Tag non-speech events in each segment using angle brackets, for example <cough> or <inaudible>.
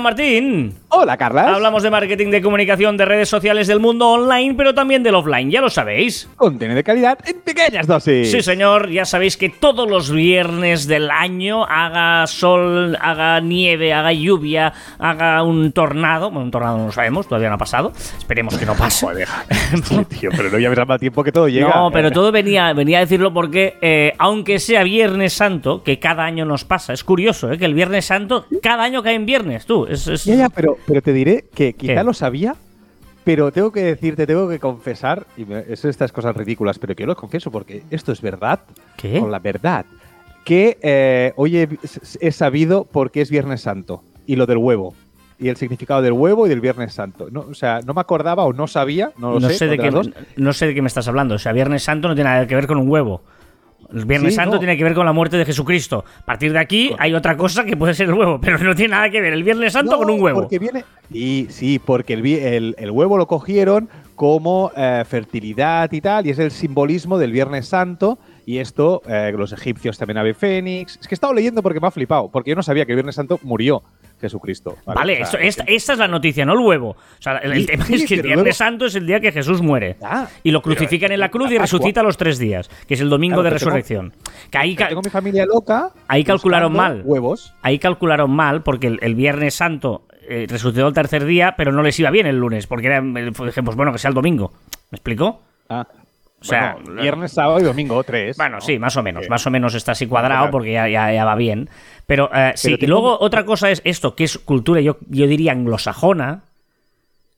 Martín. Hola, Carlas. Hablamos de marketing, de comunicación, de redes sociales, del mundo online, pero también del offline, ya lo sabéis. Contenido de calidad en pequeñas dosis. Sí, señor, ya sabéis que todos los viernes del año, haga sol, haga nieve, haga lluvia, haga un tornado, bueno, un tornado no lo sabemos, todavía no ha pasado, esperemos que no pase. Joder, sí, tío, pero no ya ves mal tiempo que todo llega. No, pero todo venía, venía a decirlo porque, eh, aunque sea Viernes Santo, que cada año nos pasa, es curioso, ¿eh? que el Viernes Santo, cada año cae en viernes, tú. Es, es- Ya, ya, pero, pero te diré que quizá ¿Qué? lo sabía, pero tengo que decirte, tengo que confesar, y me- es estas cosas ridículas, pero que yo lo confieso porque esto es verdad, ¿Qué? con la verdad, que eh, hoy he, he sabido por qué es Viernes Santo y lo del huevo. Y el significado del huevo y del Viernes Santo. No, o sea, no me acordaba o no sabía, no lo no, sé. sé de qué, no sé de qué me estás hablando. O sea, Viernes Santo no tiene nada que ver con un huevo. El Viernes Sí, Santo no. tiene que ver con la muerte de Jesucristo. A partir de aquí hay otra cosa que puede ser el huevo, pero no tiene nada que ver el Viernes Santo No, con un huevo. Porque viene. Y sí, porque el, vi- el- el huevo lo cogieron como eh, fertilidad y tal, y es el simbolismo del Viernes Santo. Y esto, eh, los egipcios también ave fénix. Es que he estado leyendo porque me ha flipado, porque yo no sabía que el Viernes Santo murió Jesucristo. Vale, O sea, esto- esta, esta es la noticia, no el huevo. O sea, el, tema sí, es que el Viernes luego- Santo es el día que Jesús muere. Ah, y lo crucifican en la cruz y resucita a los tres días, que es el domingo Claro, de tengo- resurrección. Que ahí, Tengo mi familia loca. Ahí calcularon mal. Huevos. ahí calcularon mal porque el, el Viernes Santo eh, resucitó el tercer día, pero no les iba bien el lunes, porque era, eh, dije, pues bueno, que sea el domingo. ¿Me explico? Ah, O sea, bueno, viernes, sábado y domingo, tres. Bueno, ¿no? sí, más o menos. Sí. Más o menos está así cuadrado porque ya, ya, ya va bien. Pero, eh, sí, y luego otra cosa es esto, que es cultura, yo, yo diría anglosajona.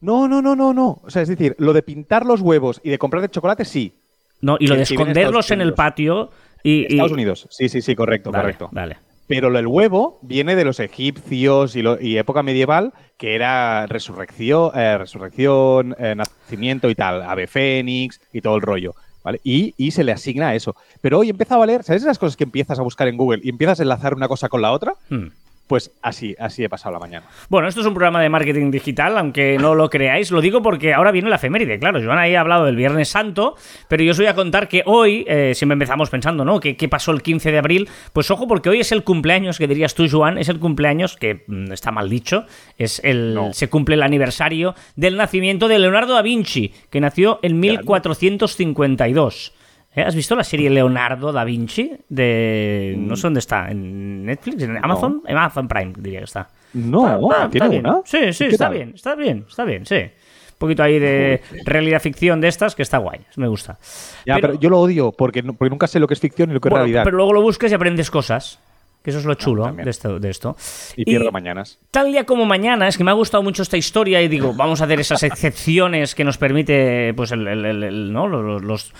No, no, no, no, no. O sea, es decir, lo de pintar los huevos y de comprar de chocolate, sí. ¿no? Y lo de esconderlos en el patio y. y- Estados Unidos. Sí, sí, sí, correcto, correcto. Vale. Pero del huevo viene de los egipcios y, lo- época medieval, que era resurrección, eh, resurrección eh, nacimiento y tal, ave fénix y todo el rollo. ¿vale? Y, se le asigna a eso. Pero hoy he empezado a leer, ¿sabes esas cosas que empiezas a buscar en Google y empiezas a enlazar una cosa con la otra? Hmm. Pues así, así he pasado la mañana. Bueno, esto es un programa de marketing digital, aunque no lo creáis. Lo digo porque ahora viene la efeméride. Claro, Joan ahí ha hablado del Viernes Santo, pero yo os voy a contar que hoy, eh, siempre empezamos pensando, ¿no? ¿Qué, qué pasó el 15 de abril? Pues ojo, porque hoy es el cumpleaños, que dirías tú, Joan, es el cumpleaños, que mm, está mal dicho, es el, No. se cumple el aniversario del nacimiento de Leonardo da Vinci, que nació en 1452. ¿Eh? ¿Has visto la serie Leonardo da Vinci? De. No sé dónde está. ¿En Netflix? ¿En Amazon? En Amazon Prime, diría que está. No, Ah, ¿tiene bien. una? Sí, sí, ¿Qué está bien, está bien, está bien, sí. Un poquito ahí de realidad ficción de estas que está guay, me gusta. Ya, pero, yo lo odio porque, porque nunca sé lo que es ficción y lo que bueno, es realidad. pero luego lo buscas y aprendes cosas. Que eso es lo chulo también. de esto, de esto. y pierdo mañanas. Tal día como mañana, es que me ha gustado mucho esta historia y digo, <laughs> vamos a hacer esas excepciones que nos permite, pues, el, el- el- el- ¿no? Los, los-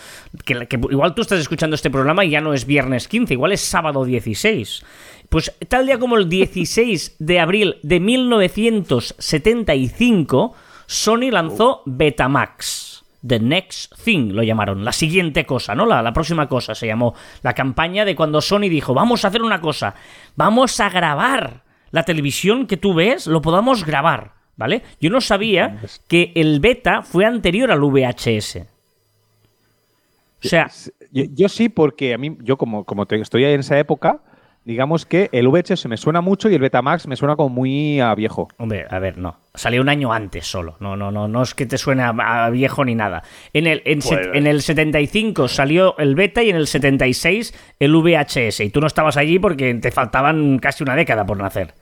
que, que igual tú estás escuchando este programa y ya no es viernes 15, igual es sábado 16. Pues tal día como el 16 de abril de 1975, Sony lanzó Betamax. The Next Thing lo llamaron, la siguiente cosa, ¿no? La, la próxima cosa se llamó la campaña de cuando Sony dijo, vamos a hacer una cosa, vamos a grabar la televisión que tú ves, lo podamos grabar, ¿vale? Yo no sabía que el beta fue anterior al VHS. O sea, Yo, yo sí, porque a mí, yo como, como te- estoy ahí en esa época, digamos que el VHS me suena mucho y el Betamax me suena como muy a viejo. Hombre, a ver, no. Salió un año antes solo. No, no, no, no es que te suene a, a viejo ni nada. En el, en, set- Pues- en el 75 salió el beta y en el 76 el VHS. Y tú no estabas allí porque te faltaban casi una década por nacer.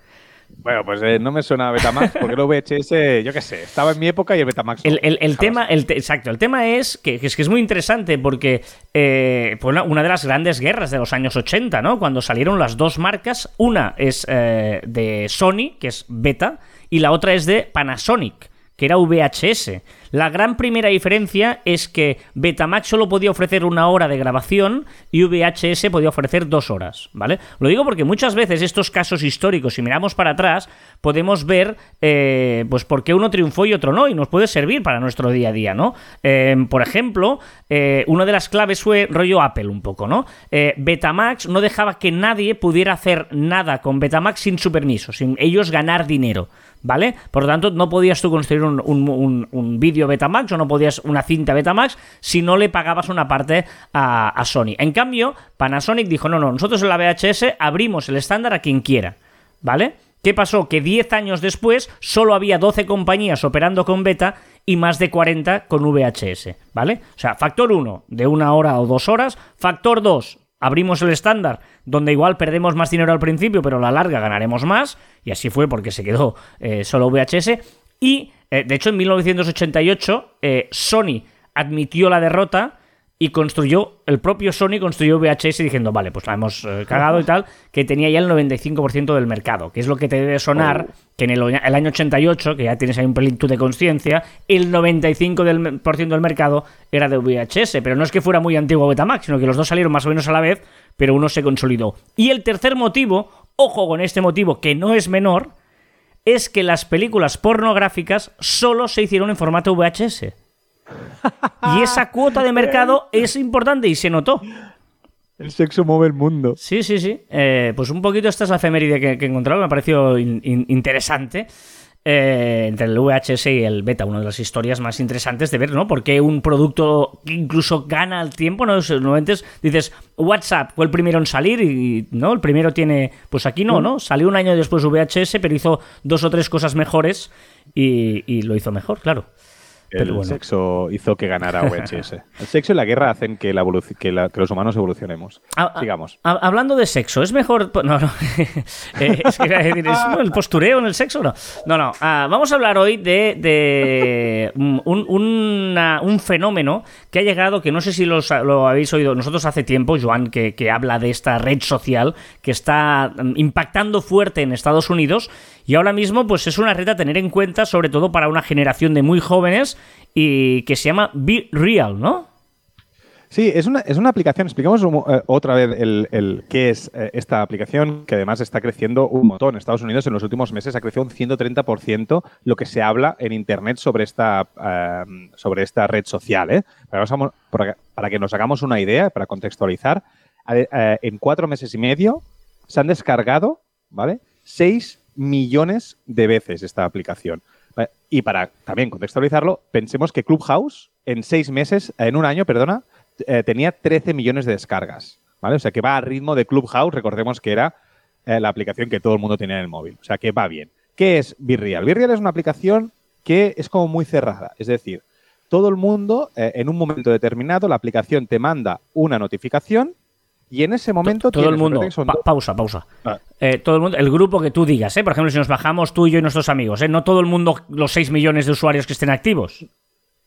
Bueno, pues eh, no me suena a Betamax, porque el VHS, yo qué sé, estaba en mi época y el Betamax. no. El, el- el tema, el te- exacto, el tema es que, que es que es muy interesante porque eh, fue una, una de las grandes guerras de los años 80, ¿no? Cuando salieron las dos marcas, una es eh, de Sony, que es Beta, y la otra es de Panasonic, que era VHS. La gran primera diferencia es que Betamax solo podía ofrecer una hora de grabación y VHS podía ofrecer dos horas, ¿vale? Lo digo porque muchas veces estos casos históricos, si miramos para atrás, podemos ver, eh, pues, por qué uno triunfó y otro no, y nos puede servir para nuestro día a día, ¿no? Eh, por ejemplo, eh, una de las claves fue rollo Apple un poco, ¿no? Eh, Betamax no dejaba que nadie pudiera hacer nada con Betamax sin su permiso, sin ellos ganar dinero. ¿Vale? Por lo tanto, no podías tú construir un, un, un, vídeo Betamax o no podías una cinta Betamax si no le pagabas una parte a, a, Sony. En cambio, Panasonic dijo, no, no, nosotros en la VHS abrimos el estándar a quien quiera, ¿vale? ¿Qué pasó? Que 10 años después solo había 12 compañías operando con beta y más de 40 con VHS, ¿vale? O sea, factor 1 de una hora o dos horas, factor 2 abrimos el estándar, donde igual perdemos más dinero al principio, pero a la larga ganaremos más, y así fue porque se quedó eh, solo VHS, y eh, de hecho en 1988 eh, Sony admitió la derrota y construyó, el propio Sony construyó VHS diciendo, vale, pues la hemos eh, cagado y tal, que tenía ya el 95% del mercado, que es lo que te debe sonar, oh. que en el, año 88, que ya tienes ahí un pelito de conciencia, el 95% del, del mercado era de VHS, pero no es que fuera muy antiguo Betamax, sino que los dos salieron más o menos a la vez, pero uno se consolidó. Y el tercer motivo, ojo con este motivo que no es menor, es que las películas pornográficas solo se hicieron en formato VHS. <laughs> Y esa cuota de mercado <laughs> es importante y se notó. El sexo mueve el mundo. Sí, sí, sí. Eh, pues un poquito esta es la efeméride que, he encontrado, me ha parecido interesante. Eh, entre el VHS y el beta, una de las historias más interesantes de ver, ¿no? Porque un producto que incluso gana el tiempo, ¿no? Normalmente dices, WhatsApp fue el primero en salir y, ¿no? El primero tiene, pues aquí no, ¿no? Salió un año después VHS, pero hizo dos o tres cosas mejores y lo hizo mejor, claro el sexo hizo que ganara VHS. el sexo y la guerra hacen que, la que, los humanos evolucionemos. Ah, ah, Sigamos. hablando de sexo, ¿es mejor...? No, no. <laughs> Eh, es que <laughs> el postureo en el sexo? No, no. no. Ah, vamos a hablar hoy de, un, fenómeno que ha llegado, que no sé si lo habéis oído nosotros hace tiempo, Joan, que, que habla de esta red social que está mm, impactando fuerte en Estados Unidos y ahora mismo, pues es una red a tener en cuenta, sobre todo para una generación de muy jóvenes, y que se llama Be Real, ¿no? Sí, es una, es una aplicación. Explicamos eh, otra vez el, qué es eh, esta aplicación, que además está creciendo un montón. Estados Unidos en los últimos meses ha crecido un 130% lo que se habla en Internet sobre esta, eh, sobre esta red social. Para, para, que nos hagamos una idea, para contextualizar, en cuatro meses y medio se han descargado ¿vale? seis millones de veces esta aplicación. Y para también contextualizarlo, pensemos que Clubhouse en seis meses, en un año, perdona, eh, tenía 13 millones de descargas. ¿vale? O sea que va a ritmo de Clubhouse, recordemos que era eh, la aplicación que todo el mundo tenía en el móvil. O sea que va bien. ¿Qué es Virreal? Virreal es una aplicación que es como muy cerrada. Es decir, todo el mundo, eh, en un momento determinado, la aplicación te manda una notificación y en ese momento todo el mundo pausa pausa ah. eh, todo el mundo el grupo que tú digas ¿eh? por ejemplo si nos bajamos tú y yo y nuestros amigos ¿eh? no todo el mundo los 6 millones de usuarios que estén activos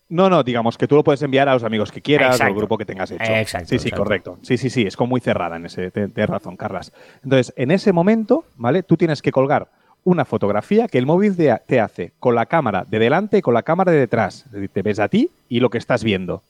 no, no, digamos que tú lo puedes enviar a los amigos que quieras o al grupo que tengas hecho. Exacto. Sí, sí, correcto. Sí, sí, sí, es como muy cerrada en ese. Tienes razón, Carlas. Entonces, en ese momento, ¿vale? Tú tienes que colgar una fotografía que el móvil te hace con la cámara de delante y con la cámara de detrás. Es decir, te ves a ti y lo que estás viendo.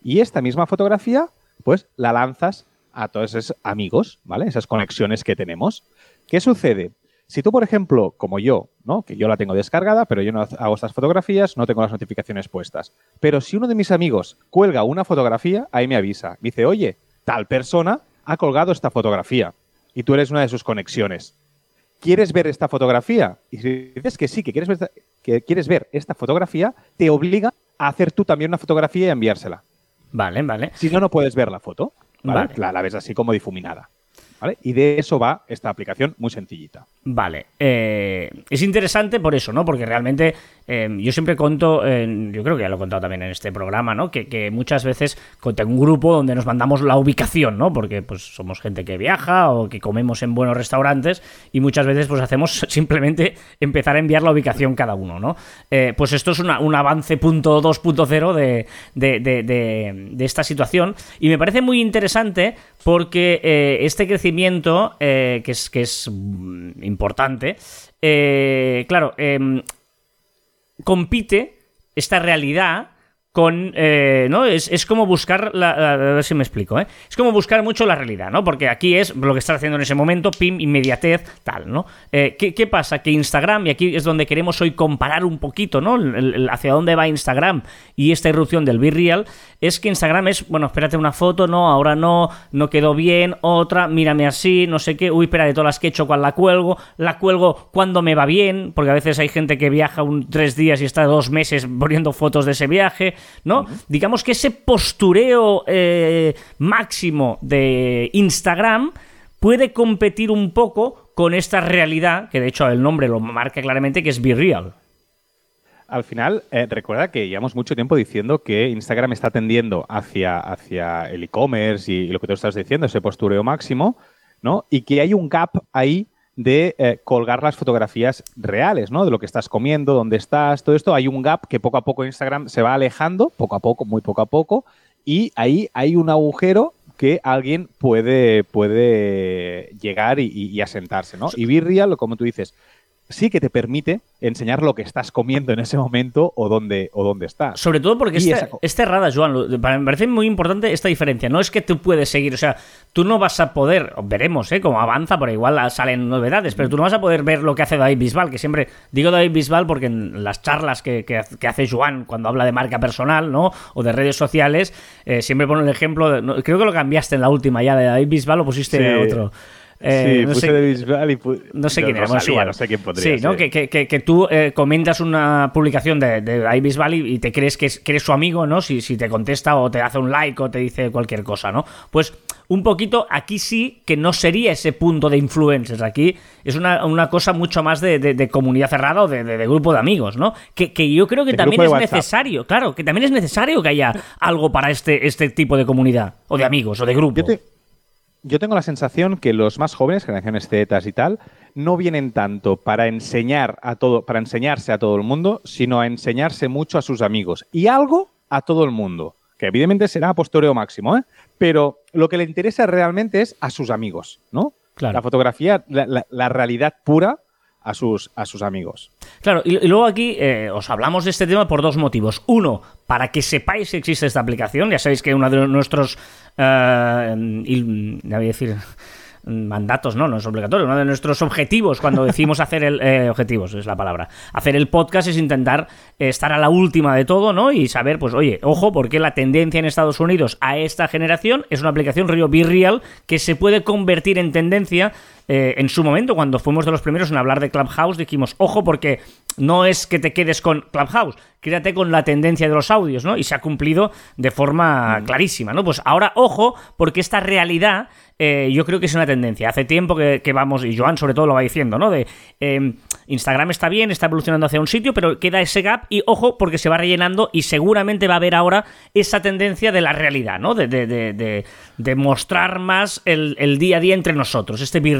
Y esta misma fotografía, pues la lanzas a todos esos amigos, ¿vale? Esas conexiones que tenemos. ¿Qué sucede? Si tú, por ejemplo, como yo, ¿no? Que yo la tengo descargada, pero yo no hago estas fotografías, no tengo las notificaciones puestas. Pero si uno de mis amigos cuelga una fotografía, ahí me avisa. Me dice, oye, tal persona ha colgado esta fotografía y tú eres una de sus conexiones. ¿Quieres ver esta fotografía? Y si dices que sí, que quieres ver, que quieres ver esta fotografía, te obliga a hacer tú también una fotografía y enviársela. Vale, vale. Si no, no puedes ver la foto. La, ves así como difuminada. Y de eso va esta aplicación muy sencillita. Vale. Eh, es interesante por eso, ¿no? Porque realmente eh, yo siempre conto, yo creo que ya lo he contado también en este programa, ¿no? Que, muchas veces tengo un grupo donde nos mandamos la ubicación, ¿no? Porque pues somos gente que viaja o que comemos en buenos restaurantes y muchas veces pues hacemos <laughs> simplemente empezar a enviar la ubicación cada uno, ¿no? Eh, pues esto es un avance punto 2.0 de, de, de, esta situación y me parece muy interesante porque este crecimiento eh, que, es, que es mm, importante, eh, claro, em, compite esta realidad con. eh, ¿no? Es, es como buscar. La, a ver si me explico, ¿eh? Es como buscar mucho la realidad, ¿no? Porque aquí es lo que estás haciendo en ese momento, pim, inmediatez, tal, ¿no? Eh, ¿qué, qué pasa? Que Instagram, y aquí es donde queremos hoy comparar un poquito, ¿no? Hacia dónde va Instagram y esta irrupción del Be Real, es que Instagram es, bueno, espérate una foto, no, ahora no, no quedó bien, otra, mírame así, no sé qué, uy, espera, de todas las que he hecho, ¿cuál la cuelgo? La cuelgo cuando me va bien, porque a veces hay gente que viaja un tres días y está dos meses poniendo fotos de ese viaje, ¿no? Digamos que ese postureo eh, máximo de Instagram puede competir un poco con esta realidad, que de hecho el nombre lo marca claramente, que es Be Real. Al final, eh, recuerda que llevamos mucho tiempo diciendo que Instagram está tendiendo hacia, hacia el e-commerce y, lo que tú estás diciendo, ese postureo máximo, ¿no? Y que hay un gap ahí de eh, colgar las fotografías reales, ¿no? De lo que estás comiendo, dónde estás, todo esto. Hay un gap que poco a poco Instagram se va alejando, poco a poco, muy poco a poco, y ahí hay un agujero que alguien puede, puede llegar y, y- y asentarse, ¿no? Y Be Real, como tú dices, sí que te permite enseñar lo que estás comiendo en ese momento o dónde, o dónde estás. Sobre todo porque Y es, esa cerrada, Joan. Lo- Me parece muy importante esta diferencia. No es que tú puedes seguir, o sea, tú no vas a poder, veremos, ¿eh? Cómo avanza, pero igual salen novedades, pero tú no vas a poder ver lo que hace David Bisbal, que siempre digo David Bisbal porque en las charlas que, que hace- que hace Joan cuando habla de marca personal, ¿no? O de redes sociales, eh, siempre pone el ejemplo, de- no, creo que lo cambiaste en la última ya de David Bisbal o pusiste Sí. otro. Eh, sí, no puse sé- de Bisbal y pu- no sé quién era, Rosalía, no sé quién podría Sí, ¿no? Que, que- que- tú eh, comentas una publicación de, de Bisbal y, te crees que, es- que eres su amigo, ¿no? Si, si te contesta o te hace un like o te dice cualquier cosa, ¿no? Pues un poquito aquí sí que no sería ese punto de influencers. Aquí es una, una cosa mucho más de, de- de comunidad cerrada o de, grupo de amigos, ¿no? Que, que yo creo que también es necesario, claro, que también es necesario que haya algo para este, este tipo de comunidad o de amigos o de grupo. Yo, te- yo tengo la sensación que los más jóvenes, generaciones Z y tal, no vienen tanto para enseñar a todo, para enseñarse a todo el mundo, sino a enseñarse mucho a sus amigos y algo a todo el mundo. Que evidentemente será a máximo, ¿eh? Pero lo que le interesa realmente es a sus amigos, ¿no? Claro. La fotografía, la, la- la realidad pura a sus, a sus amigos. Claro, y, y luego aquí eh, os hablamos de este tema por dos motivos. Uno, para que sepáis que existe esta aplicación. Ya sabéis que uno de nuestros. eh, il- ya voy a decir. Mandatos, no, no es obligatorio. Uno de nuestros objetivos cuando <laughs> decimos hacer el. eh, objetivos es la palabra. Hacer el podcast es intentar estar a la última de todo, ¿no? Y saber, pues, oye, ojo, porque la tendencia en Estados Unidos a esta generación es una aplicación Río Be Real que se puede convertir en tendencia eh, en su momento, cuando fuimos de los primeros en hablar de Clubhouse, dijimos, ojo, porque no es que te quedes con Clubhouse, quédate con la tendencia de los audios, ¿no? Y se ha cumplido de forma clarísima, ¿no? Pues ahora, ojo, porque esta realidad eh, yo creo que es una tendencia. Hace tiempo que, que vamos, y Joan sobre todo lo va diciendo, ¿no? De eh, Instagram está bien, está evolucionando hacia un sitio, pero queda ese gap y ojo, porque se va rellenando y seguramente va a haber ahora esa tendencia de la realidad, ¿no? De, de, de, de- mostrar más el, el día a día entre nosotros, este be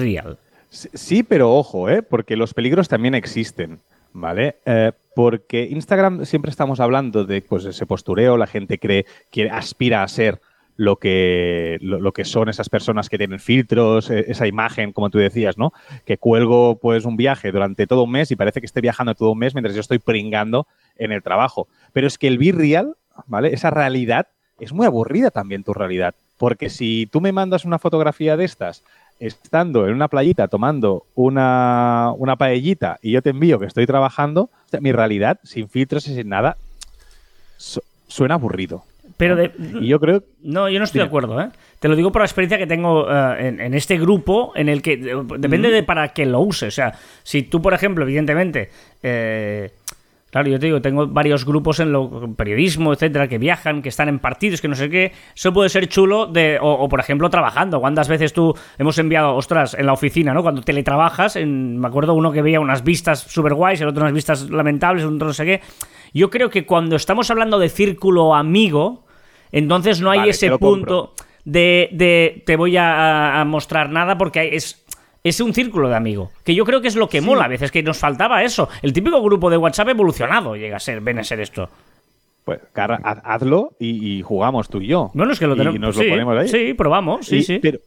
Sí, pero ojo, ¿eh? porque los peligros también existen, ¿vale? Eh, porque Instagram siempre estamos hablando de pues, ese postureo, la gente cree que aspira a ser lo que, lo, que son esas personas que tienen filtros, eh, esa imagen, como tú decías, ¿no? Que cuelgo pues un viaje durante todo un mes y parece que esté viajando todo un mes mientras yo estoy pringando en el trabajo. Pero es que el be ¿vale? Esa realidad es muy aburrida también tu realidad. Porque si tú me mandas una fotografía de estas estando en una playita tomando una, una paellita y yo te envío que estoy trabajando, o sea, mi realidad, sin filtros y sin nada, su- suena aburrido. Pero de, Y yo creo No, yo no estoy de acuerdo, ¿eh? Te lo digo por la experiencia que tengo eh, en, en este grupo, en el que eh, depende de para qué lo uses. O sea, si tú, por ejemplo, evidentemente, eh, claro, yo te digo, tengo varios grupos en lo periodismo, etcétera, que viajan, que están en partidos, que no sé qué. Eso puede ser chulo de, o, o, por ejemplo, trabajando. ¿Cuántas veces tú hemos enviado, ostras, en la oficina, ¿no? Cuando teletrabajas, en, me acuerdo uno que veía unas vistas super guays, el otro unas vistas lamentables, el otro no sé qué. Yo creo que cuando estamos hablando de círculo amigo, entonces no hay Vale, ese punto compro. de, de te voy a, a mostrar nada porque es, es un círculo de amigo. Que yo creo que es lo que mola a veces, que nos faltaba eso. El típico grupo de WhatsApp evolucionado llega a ser, ven a ser esto. Pues, Carla, haz- hazlo y, y jugamos tú y yo. Bueno, es que lo Y tenemos. nos sí, lo ponemos ahí. sí, probamos, sí, Y- sí. Pero,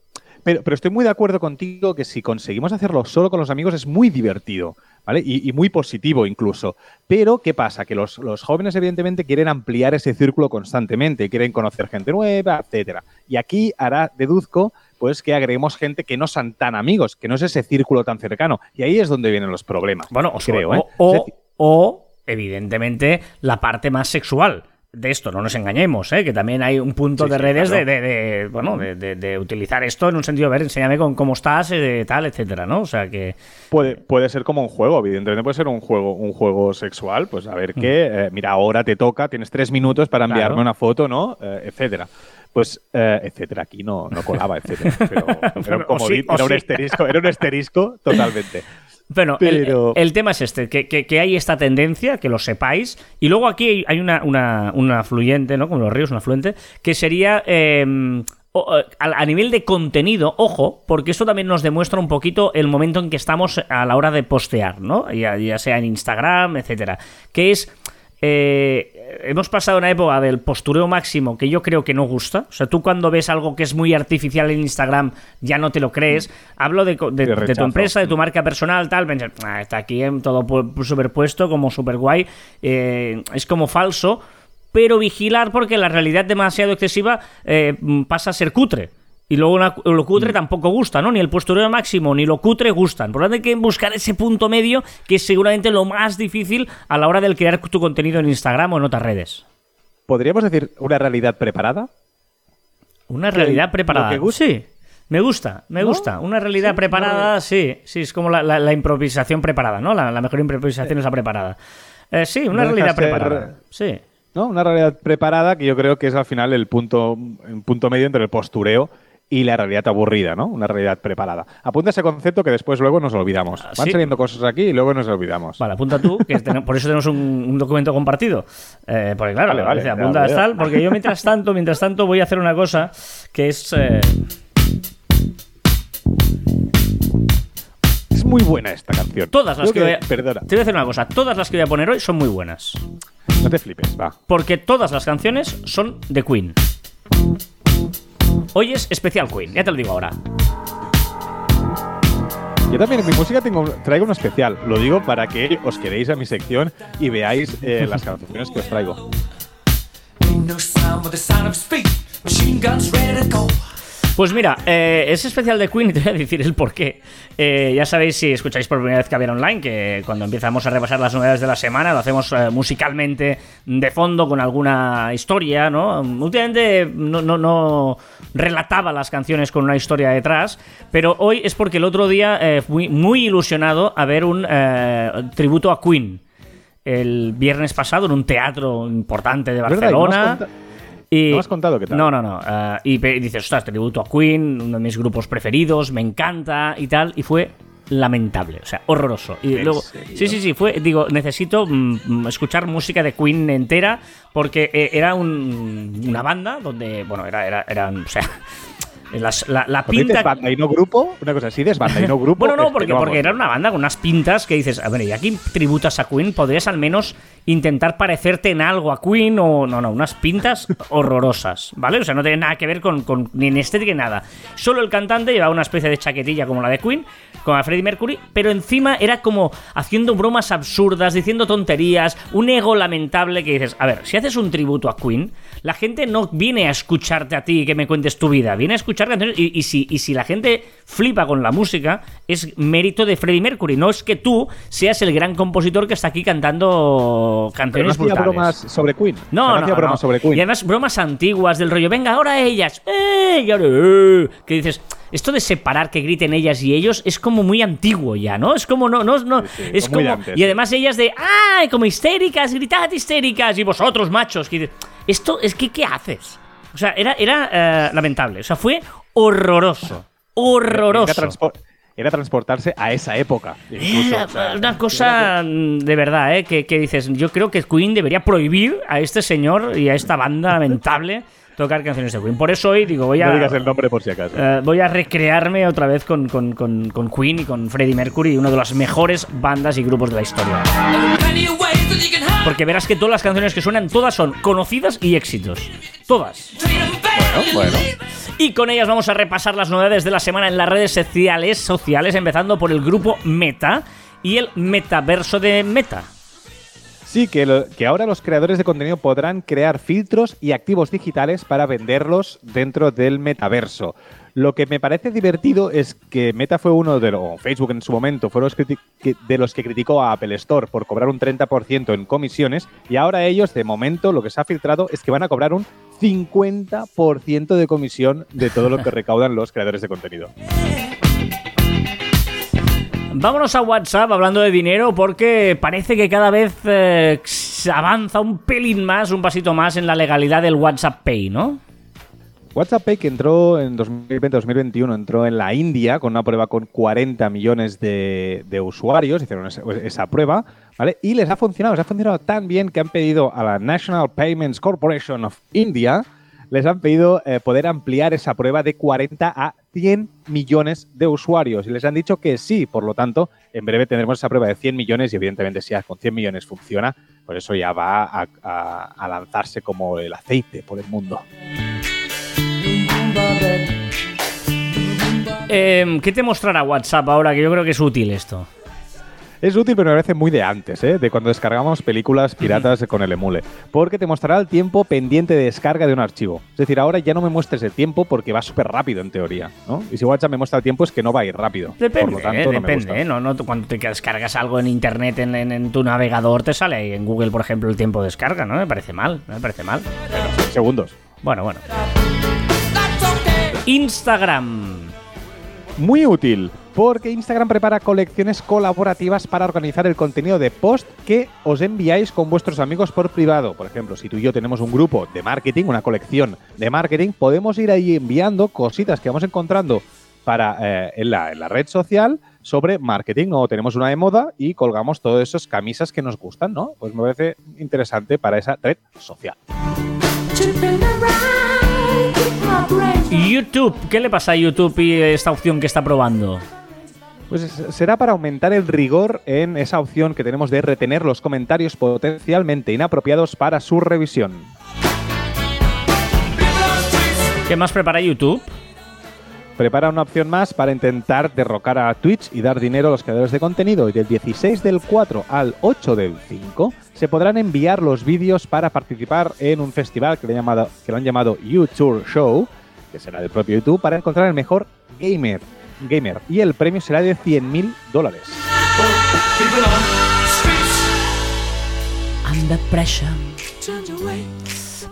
pero, pero estoy muy de acuerdo contigo que si conseguimos hacerlo solo con los amigos es muy divertido, ¿vale? Y, muy positivo incluso. Pero, ¿qué pasa? Que los, jóvenes, evidentemente, quieren ampliar ese círculo constantemente, quieren conocer gente nueva, etcétera. Y aquí hará, deduzco, pues que agreguemos gente que no son tan amigos, que no es ese círculo tan cercano. Y ahí es donde vienen los problemas. Bueno, creo, ¿eh? o evidentemente, la parte más sexual de esto, no nos engañemos, ¿eh? que también hay un punto de redes de, bueno, de, utilizar esto en un sentido, a ver, enséñame con cómo estás, eh, tal, etcétera, ¿no? O sea que... Puede, puede ser como un juego, evidentemente puede ser un juego, un juego sexual, pues a ver qué, mm. eh, mira, ahora te toca, tienes tres minutos para enviarme una foto, ¿no? etcétera. Pues, etcétera, aquí no, no colaba, etcétera. <laughs> Pero, como era, un esterisco, era un esterisco totalmente. Bueno, el, tema es este, que, hay esta tendencia, que lo sepáis, y luego aquí hay una, una, una afluente, ¿no? Como los ríos, una afluente, que sería... Em, eh, a, nivel de contenido, ojo, porque esto también nos demuestra un poquito el momento en que estamos a la hora de postear, ¿no? Ya, ya sea en Instagram, etcétera. Que es eh, hemos pasado una época del postureo máximo que yo creo que no gusta. O sea, tú cuando ves algo que es muy artificial en Instagram ya no te lo crees. Hablo de, tu empresa, de tu marca personal, tal. Ah, está aquí en todo superpuesto, como super guay. Eh, es como falso. Pero vigilar porque la realidad demasiado excesiva eh, pasa a ser cutre. Y luego lo cutre mm. tampoco gusta, ¿no? Ni el postureo máximo ni lo cutre gustan. Por lo tanto, hay que buscar ese punto medio que es seguramente lo más difícil a la hora de crear tu contenido en Instagram o en otras redes. ¿Podríamos decir una realidad preparada? Una realidad preparada. Sí, me gusta, me gusta. Una realidad preparada, sí, sí, es como la, improvisación preparada, ¿no? La, mejor improvisación es la preparada. Eh, sí, una realidad preparada. Sí. ¿no? Una realidad preparada que yo creo que es al final el punto, un punto medio entre el postureo y la realidad aburrida, ¿no? Una realidad preparada. Apunta ese concepto que después luego nos olvidamos. Ah, Van saliendo cosas aquí y luego nos olvidamos. Vale, apunta tú, que por eso tenemos un, documento compartido. Eh, porque claro, vale, apunta tal, porque yo mientras tanto, mientras tanto voy a hacer una cosa que es... Eh, es muy buena esta canción. Todas las que, voy a... Perdona. Te voy a decir una cosa, todas las que voy a poner hoy son muy buenas. No te flipes, va. Porque todas las canciones son de Queen. Hoy es especial Queen, ya te lo digo ahora. Yo también en mi música tengo, traigo un especial. Lo digo para que os quedéis a mi sección y veáis eh, las canciones que os traigo. Pues mira, eh, es especial de Queen y <laughs> te voy a decir el por qué. Eh, ya sabéis, si escucháis por primera vez Caber Online, que cuando empezamos a repasar las novedades de la semana lo hacemos eh, musicalmente de fondo con alguna historia, ¿no? Últimamente no, no, no, relataba las canciones con una historia detrás, pero hoy es porque el otro día fui muy ilusionado a ver un tributo a Queen. El viernes pasado en un teatro importante de Barcelona. Y, ¿No has contado qué tal? No, no, no. Uh, y dices, ostras, tributo a Queen, uno de mis grupos preferidos, me encanta y tal. Y fue lamentable, o sea, horroroso. Y luego, sí, sí, sí, fue, digo, necesito mm, mm, escuchar música de Queen entera porque eh, era un, una banda donde, bueno, era, era, eran, o sea, la, la pinta. banda y no grupo? Una cosa así, desbanda y no grupo. bueno, no, porque, porque era una banda con unas pintas que dices, a ver, y aquí tributas a Queen, podrías al menos intentar parecerte en algo a Queen o. No, no, unas pintas <laughs> horrorosas, ¿vale? O sea, no tiene nada que ver con, con ni en estética ni nada. Solo el cantante llevaba una especie de chaquetilla como la de Queen, con a Freddie Mercury, pero encima era como haciendo bromas absurdas, diciendo tonterías, un ego lamentable que dices, a ver, si haces un tributo a Queen, la gente no viene a escucharte a ti y que me cuentes tu vida, viene a escuchar canciones y, si, y si la gente flipa con la música, es mérito de Freddie Mercury, no es que tú seas el gran compositor que está aquí cantando canciones no bromas sobre Queen. No, no, bromas sobre Queen. Y además bromas antiguas del rollo, venga, ahora ellas, ¡eh! eh" que dices, esto de separar que griten ellas y ellos es como muy antiguo ya, ¿no? Es como no, no, no, es como y además ellas de, ¡ay! Como histéricas, gritad histéricas y vosotros machos, que esto es que ¿qué haces? O sea, era, era eh, lamentable, o sea, fue horroroso, horroroso era transportarse a esa época. una cosa de verdad, ¿eh? Que, que, dices, yo creo que Queen debería prohibir a este señor y a esta banda lamentable tocar canciones de Queen. Por eso hoy digo, voy a. No digas el nombre por si acaso. Eh, voy a recrearme otra vez con, con, con, con, Queen y con Freddie Mercury, una de las mejores bandas y grupos de la historia. Porque verás que todas las canciones que suenan, todas son conocidas y éxitos. Todas. Bueno, bueno. Y con ellas vamos a repasar las novedades de la semana en las redes sociales, sociales empezando por el grupo Meta y el metaverso de Meta. Sí, que, ahora los creadores de contenido podrán crear filtros y activos digitales para venderlos dentro del metaverso. Lo que me parece divertido es que Meta fue uno de los, Facebook en su momento, fue los criti- que- de los que criticó a Apple Store por cobrar un 30% en comisiones y ahora ellos, de momento, lo que se ha filtrado es que van a cobrar un 50% de comisión de todo lo que recaudan los creadores de contenido. Vámonos a WhatsApp hablando de dinero porque parece que cada vez eh, avanza un pelín más, un pasito más en la legalidad del WhatsApp Pay, ¿no? WhatsApp Pay que entró en 2020-2021, entró en la India con una prueba con 40 millones de, de usuarios, hicieron esa, esa prueba, ¿vale? Y les ha funcionado, les ha funcionado tan bien que han pedido a la National Payments Corporation of India, les han pedido eh, poder ampliar esa prueba de 40 a 100 millones de usuarios y les han dicho que sí, por lo tanto, en breve tendremos esa prueba de 100 millones y evidentemente si con 100 millones funciona, pues eso ya va a, lanzarse como el aceite por el mundo. Eh, ¿Qué te mostrará WhatsApp ahora? Que yo creo que es útil esto. Es útil, pero me parece muy de antes, ¿eh? de cuando descargamos películas piratas con el emule. Porque te mostrará el tiempo pendiente de descarga de un archivo. Es decir, ahora ya no me muestres el tiempo porque va súper rápido en teoría. ¿no? Y si WhatsApp me muestra el tiempo es que no va a ir rápido. Depende, Por lo tanto, eh, no me depende. eh, no, no, cuando te descargas algo en internet, en, en- en tu navegador, te sale ahí en Google, por ejemplo, el tiempo de descarga, ¿no? Me parece mal, no me parece mal. Segundos. Bueno, bueno. Instagram. Muy útil, porque Instagram prepara colecciones colaborativas para organizar el contenido de post que os enviáis con vuestros amigos por privado. Por ejemplo, si tú y yo tenemos un grupo de marketing, una colección de marketing, podemos ir ahí enviando cositas que vamos encontrando para, eh, en, la, en la red social sobre marketing. O tenemos una de moda y colgamos todas esas camisas que nos gustan, ¿no? Pues me parece interesante para esa red social. YouTube. ¿Qué le pasa a YouTube y esta opción que está probando? Pues es- será para aumentar el rigor en esa opción que tenemos de retener los comentarios potencialmente inapropiados para su revisión. ¿Qué más prepara YouTube? Prepara una opción más para intentar derrocar a Twitch y dar dinero a los creadores de contenido. Y del 16 del 4 al 8 del 5 se podrán enviar los vídeos para participar en un festival que, le han llamado, que lo han llamado YouTube Show, que será del propio YouTube, para encontrar el mejor gamer. gamer. Y el premio será de 100.000 dólares. Under pressure.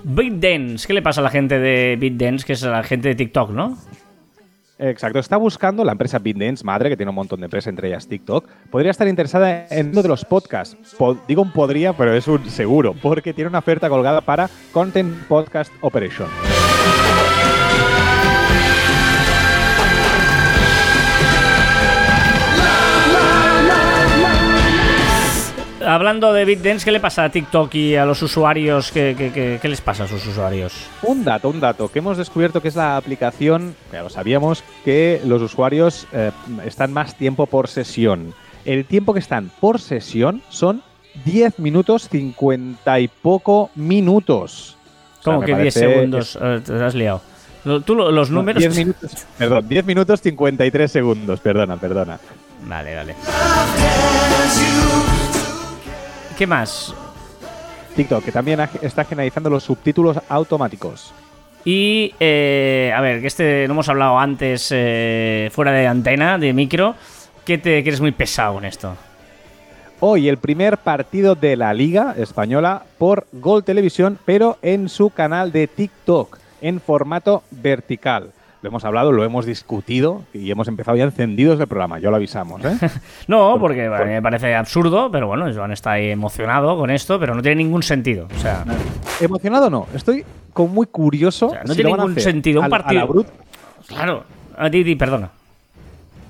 BitDance. ¿Qué le pasa a la gente de BitDance? Que es la gente de TikTok, ¿no? Exacto, está buscando la empresa BitDance, madre, que tiene un montón de empresas, entre ellas TikTok. Podría estar interesada en uno de los podcasts. Po- digo un podría, pero es un seguro, porque tiene una oferta colgada para Content Podcast Operation. Hablando de BitDance, ¿qué le pasa a TikTok y a los usuarios? ¿Qué, qué- qué- qué les pasa a sus usuarios? Un dato, un dato, que hemos descubierto que es la aplicación, ya lo sabíamos, que los usuarios eh, están más tiempo por sesión. El tiempo que están por sesión son 10 minutos 50 y poco minutos. O sea, ¿Cómo que 10 parece- segundos? Eh, te has liado. Tú lo- los números... 10 minutos, perdón, 10 minutos 53 segundos, perdona, perdona. Vale, vale. ¿Qué más? TikTok, que también está generalizando los subtítulos automáticos. Y, eh, a ver, que este no hemos hablado antes eh, fuera de antena, de micro, que te que eres muy pesado en esto. Hoy el primer partido de la Liga Española por Gol Televisión, pero en su canal de TikTok, en formato vertical. Lo hemos hablado, lo hemos discutido y hemos empezado ya encendidos el programa, ya lo avisamos. ¿eh? <laughs> No, Por- porque a mí me parece absurdo, pero bueno, Joan está ahí emocionado con esto, pero no tiene ningún sentido. O sea, ¿Emocionado no? Estoy como muy curioso. O sea, no si tiene lo van a ningún hacer sentido, un a la- a partido- la brut- claro. Ah, di, di, perdona.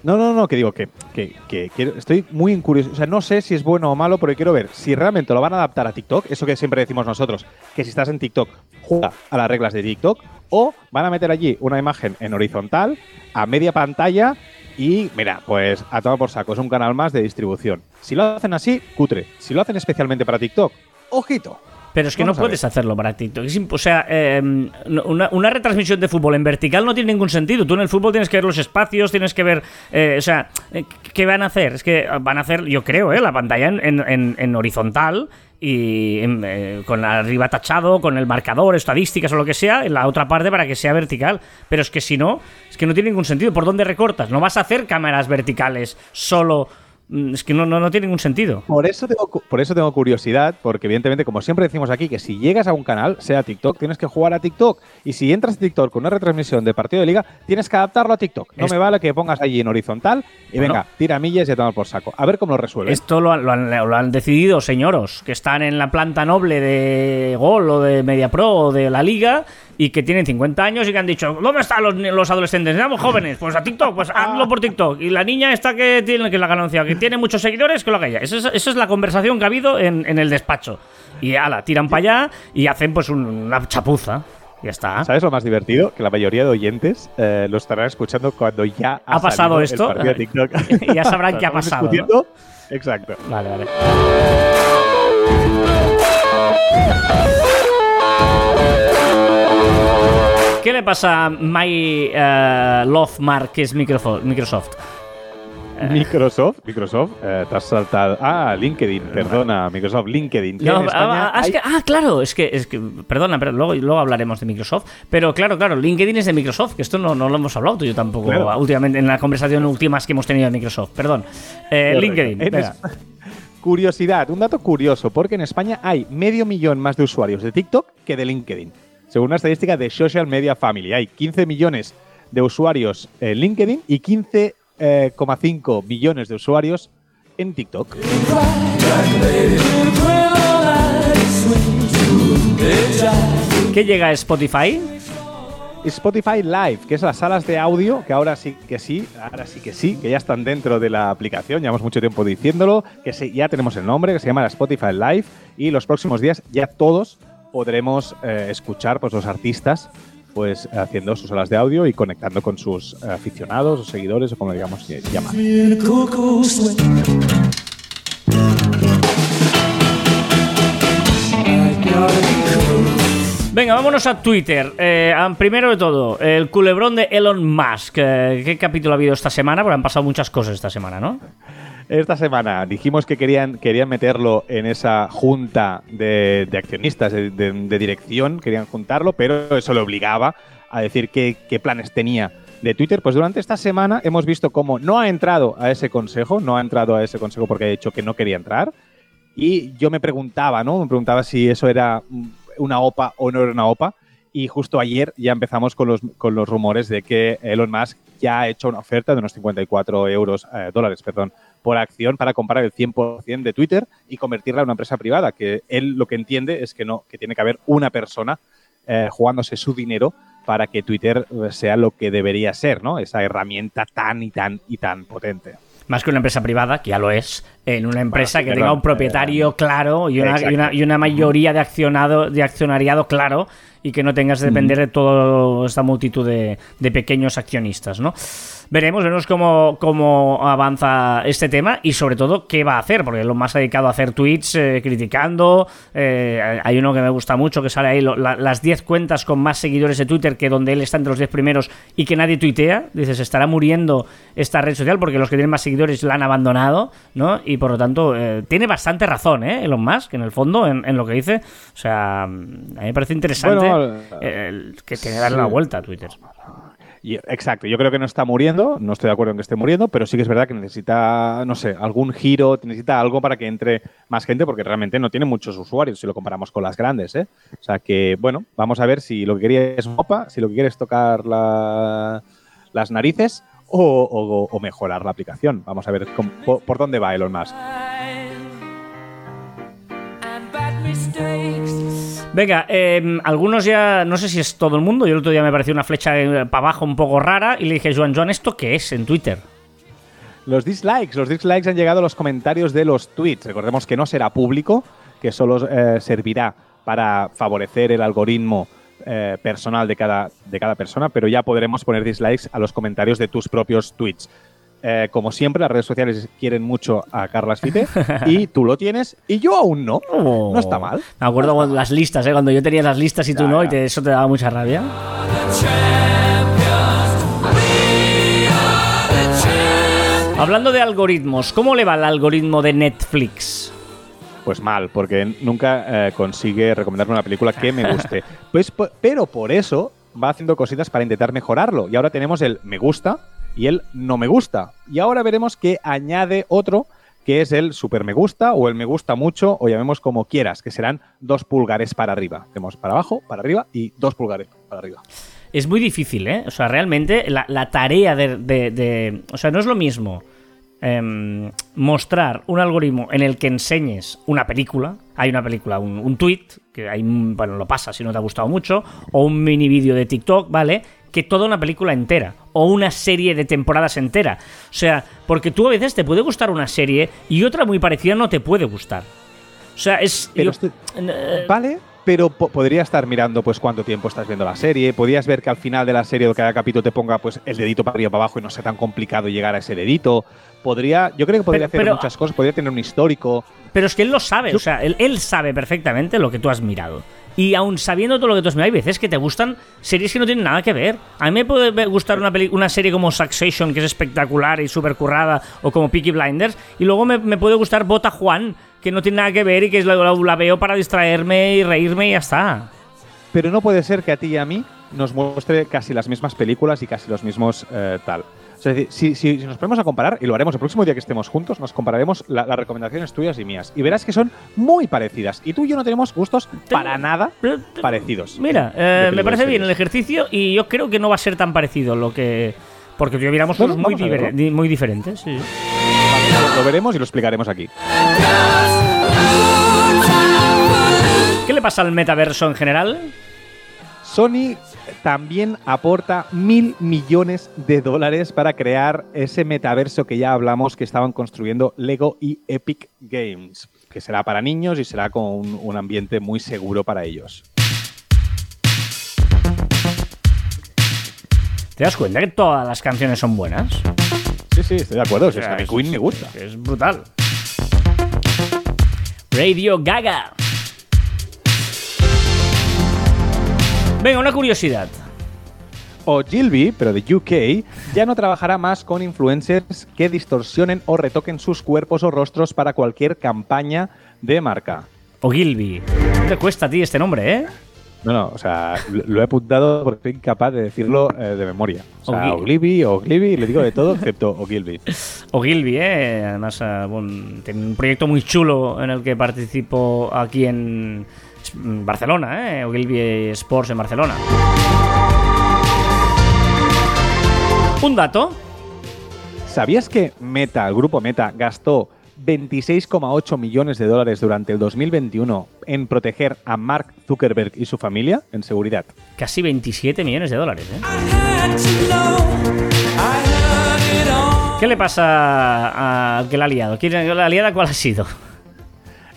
No, no, no, que digo que, que- que estoy muy curioso. O sea, no sé si es bueno o malo, pero quiero ver si realmente lo van a adaptar a TikTok, eso que siempre decimos nosotros, que si estás en TikTok, juega a las reglas de TikTok, o van a meter allí una imagen en horizontal, a media pantalla, y mira, pues a tomar por saco, es un canal más de distribución. Si lo hacen así, cutre. Si lo hacen especialmente para TikTok, ojito. Pero es que no puedes hacerlo para TikTok. o sea, em, una, retransmisión de fútbol en vertical no tiene ningún sentido. Tú en el fútbol tienes que ver los espacios, tienes que ver. Eh, o sea, eh, ¿qué van a hacer? Es que van a hacer, yo creo, eh, la pantalla en, horizontal y eh, con arriba tachado, con el marcador, estadísticas o lo que sea, en la otra parte para que sea vertical. Pero es que si no, es que no tiene ningún sentido. ¿Por dónde recortas? No vas a hacer cámaras verticales solo es que no, no, no, tiene ningún sentido. Por eso, tengo, por eso tengo curiosidad, porque evidentemente, como siempre decimos aquí, que si llegas a un canal, sea TikTok, tienes que jugar a TikTok. Y si entras a TikTok con una retransmisión de partido de liga, tienes que adaptarlo a TikTok. No me vale que pongas allí en horizontal y venga, tira millas y a tomar por saco. A ver cómo lo resuelve. Esto lo han, lo, han, decidido señoros que están en la planta noble de Gol o de Media Pro o de la liga y que tienen 50 años y que han dicho, ¿dónde están los, los adolescentes? Estamos jóvenes, pues a TikTok, pues hazlo por TikTok. Y la niña esta que tiene, que la ganancia, que tiene muchos seguidores, que lo haga ella. Esa es, la conversación que ha habido en, el despacho. Y ala, tiran para allá y hacen pues una chapuza. Ya está. ¿Sabes lo más divertido? Que la mayoría de oyentes eh, lo estarán escuchando cuando ya ha, pasado esto. <laughs> ya sabrán qué ha pasado. Exacto. Vale, vale. ¿Qué le pasa a My uh, Love Mark, que es Microsoft? Microsoft, Microsoft, eh, te has saltado. Ah, LinkedIn, perdona, Microsoft, LinkedIn. No, ah, ah, ah, claro, es que, es que perdona, pero luego, luego hablaremos de Microsoft. Pero claro, claro, LinkedIn es de Microsoft, que esto no, no lo hemos hablado tú yo tampoco últimamente en la conversación últimas que hemos tenido de Microsoft. Perdón. Eh, LinkedIn. <laughs> Curiosidad, un dato curioso, porque en España hay medio millón más de usuarios de TikTok que de LinkedIn según una estadística de Social Media Family. Hay 15 millones de usuarios en LinkedIn y 15,5 eh, millones de usuarios en TikTok. ¿Qué llega a Spotify? Spotify Live, que es las salas de audio, que ahora sí que sí, ahora sí que sí, que ya están dentro de la aplicación, llevamos mucho tiempo diciéndolo, que ya tenemos el nombre, que se llama la Spotify Live, y los próximos días ya todos podremos eh, escuchar pues, los artistas pues haciendo sus salas de audio y conectando con sus aficionados o seguidores o como digamos llamar. Venga, vámonos a Twitter. Eh, primero de todo, el culebrón de Elon Musk. Eh, ¿Qué capítulo ha habido esta semana? Porque han pasado muchas cosas esta semana, ¿no? Esta semana dijimos que querían, querían meterlo en esa junta de, accionistas, de, dirección, querían juntarlo, pero eso le obligaba a decir qué, planes tenía de Twitter. Pues durante esta semana hemos visto cómo no ha entrado a ese consejo, no ha entrado a ese consejo porque ha dicho que no quería entrar. Y yo me preguntaba, ¿no? Me preguntaba si eso era una OPA o no era una OPA. Y justo ayer ya empezamos con los, con los rumores de que Elon Musk ya ha hecho una oferta de unos 54 euros, eh, dólares, perdón, por acción para comprar el 100% de Twitter y convertirla en una empresa privada, que él lo que entiende es que no, que tiene que haber una persona eh, jugándose su dinero para que Twitter eh, sea lo que debería ser, ¿no? Esa herramienta tan y tan y tan potente. Más que una empresa privada, que ya lo es, en una empresa que tenga un propietario eh, claro y una, y una, mayoría de, accionado, de accionariado claro y que no tengas que depender de toda esta multitud de, de pequeños accionistas, ¿no? veremos, veremos cómo, cómo avanza este tema y sobre todo qué va a hacer, porque lo más dedicado a hacer tweets eh, criticando. Eh, hay uno que me gusta mucho que sale ahí, las 10 cuentas con más seguidores de Twitter que donde él está entre los 10 primeros y que nadie tuitea. Dices, estará muriendo esta red social porque los que tienen más seguidores la han abandonado, ¿no? Y por lo tanto, eh, tiene bastante razón, ¿eh? Elon Musk, en el fondo, en, lo que dice. O sea, a mí me parece interesante que tiene que darle la vuelta a Twitter exacto, yo creo que no está muriendo, no estoy de acuerdo en que esté muriendo, pero sí que es verdad que necesita, no sé, algún giro, necesita algo para que entre más gente, porque realmente no tiene muchos usuarios si lo comparamos con las grandes. ¿eh? O sea que, bueno, vamos a ver si lo que quería es mopa, si lo que quiere es tocar las narices o, mejorar la aplicación. Vamos a ver por, dónde va Elon Musk. Venga, em, algunos ya, no sé si es todo el mundo, yo el otro día me pareció una flecha eh, para abajo un poco rara y le dije, Joan, Joan, ¿esto qué es en Twitter? Los dislikes, los dislikes han llegado a los comentarios de los tweets. Recordemos que no será público, que solo eh, servirá para favorecer el algoritmo eh, personal de cada, de cada persona, pero ya podremos poner dislikes a los comentarios de tus propios tweets. eh, como siempre, las redes sociales quieren mucho a Carlas Fite <laughs> y tú lo tienes y yo aún no. No está mal. Me acuerdo cuando las listas, ¿eh? cuando yo tenía las listas y tú Ya, no, y te- eso te daba mucha rabia. Hablando de algoritmos, ¿cómo le va el algoritmo de Netflix? Pues mal, porque nunca eh, consigue recomendarme una película que me guste. <laughs> Pues, po- pero por eso va haciendo cositas para intentar mejorarlo. Y ahora tenemos el me gusta y el no me gusta. Y ahora veremos que añade otro que es el super me gusta o el me gusta mucho o llamemos como quieras, que serán dos pulgares para arriba. Tenemos para abajo, para arriba y dos pulgares para arriba. Es muy difícil, ¿eh? O sea, realmente la, la tarea de, de- de- O sea, no es lo mismo em, mostrar un algoritmo en el que enseñes una película. Hay una película, un, un tweet, que hay, bueno, lo pasa si no te ha gustado mucho, o un mini vídeo de TikTok, ¿vale? Que toda una película entera, o una serie de temporadas entera. O sea, porque tú a veces te puede gustar una serie y otra muy parecida no te puede gustar. O sea, es. Pero yo- estoy- eh, Vale, pero po- podría estar mirando pues cuánto tiempo estás viendo la serie, podrías ver que al final de la serie o cada capítulo te ponga pues el dedito para arriba para abajo y no sea tan complicado llegar a ese dedito. Podría, yo creo que podría Pero- hacer pero- muchas cosas, podría tener un histórico. Pero es que él lo sabe, o sea, él, él sabe perfectamente lo que tú has mirado. Y aún sabiendo todo lo que tú has mirado, hay veces que te gustan series que no tienen nada que ver. A mí me puede gustar una, peli- una serie como Succession, que es espectacular y súper currada, o como Peaky Blinders, y luego me, puede gustar Bota Juan, que no tiene nada que ver y que es la, la- la veo para distraerme y reírme y ya está. Pero no puede ser que a ti y a mí nos muestre casi las mismas películas y casi los mismos eh, tal. Es decir, si, si- si nos ponemos a comparar, y lo haremos el próximo día que estemos juntos, nos compararemos la- las recomendaciones tuyas y mías. Y verás que son muy parecidas. Y tú y yo no tenemos gustos para nada Pero- parecidos. Mira, eh, me parece bien el ejercicio y yo creo que no va a ser tan parecido lo que... Porque Bueno, cosas muy, muy diferentes. sí. Lo veremos y lo explicaremos aquí. ¿Qué le pasa al metaverso en general? Sony también aporta mil millones de dólares para crear ese metaverso que ya hablamos que estaban construyendo Lego y Epic Games, que será para niños y será con un, un ambiente muy seguro para ellos. ¿Te das cuenta que todas las canciones son buenas? Sí, sí, estoy de acuerdo. es que a mí es- Queen me gusta. Es brutal. Radio Gaga. Venga, una curiosidad. Ogilvy, pero de UK, ya no trabajará más con influencers que distorsionen o retoquen sus cuerpos o rostros para cualquier campaña de marca. Ogilvy. No te cuesta a ti este nombre, ¿eh? No, no, o sea, lo he apuntado porque soy incapaz de decirlo eh, de memoria. O sea, Ogilvy. Ogilvy, le digo de todo excepto Ogilvy. Ogilvy, ¿eh? Además, eh, bueno, tiene un proyecto muy chulo en el que participo aquí en Barcelona, ¿eh? Ogilvy Sports en Barcelona. Un dato. ¿Sabías que Meta, el grupo Meta, gastó 26,8 millones de dólares durante el 2021 en proteger a Mark Zuckerberg y su familia en seguridad? Casi 27 millones de dólares, ¿eh? ¿Qué le pasa al que la ha liado? ¿Quién- ¿La liada cuál ha sido?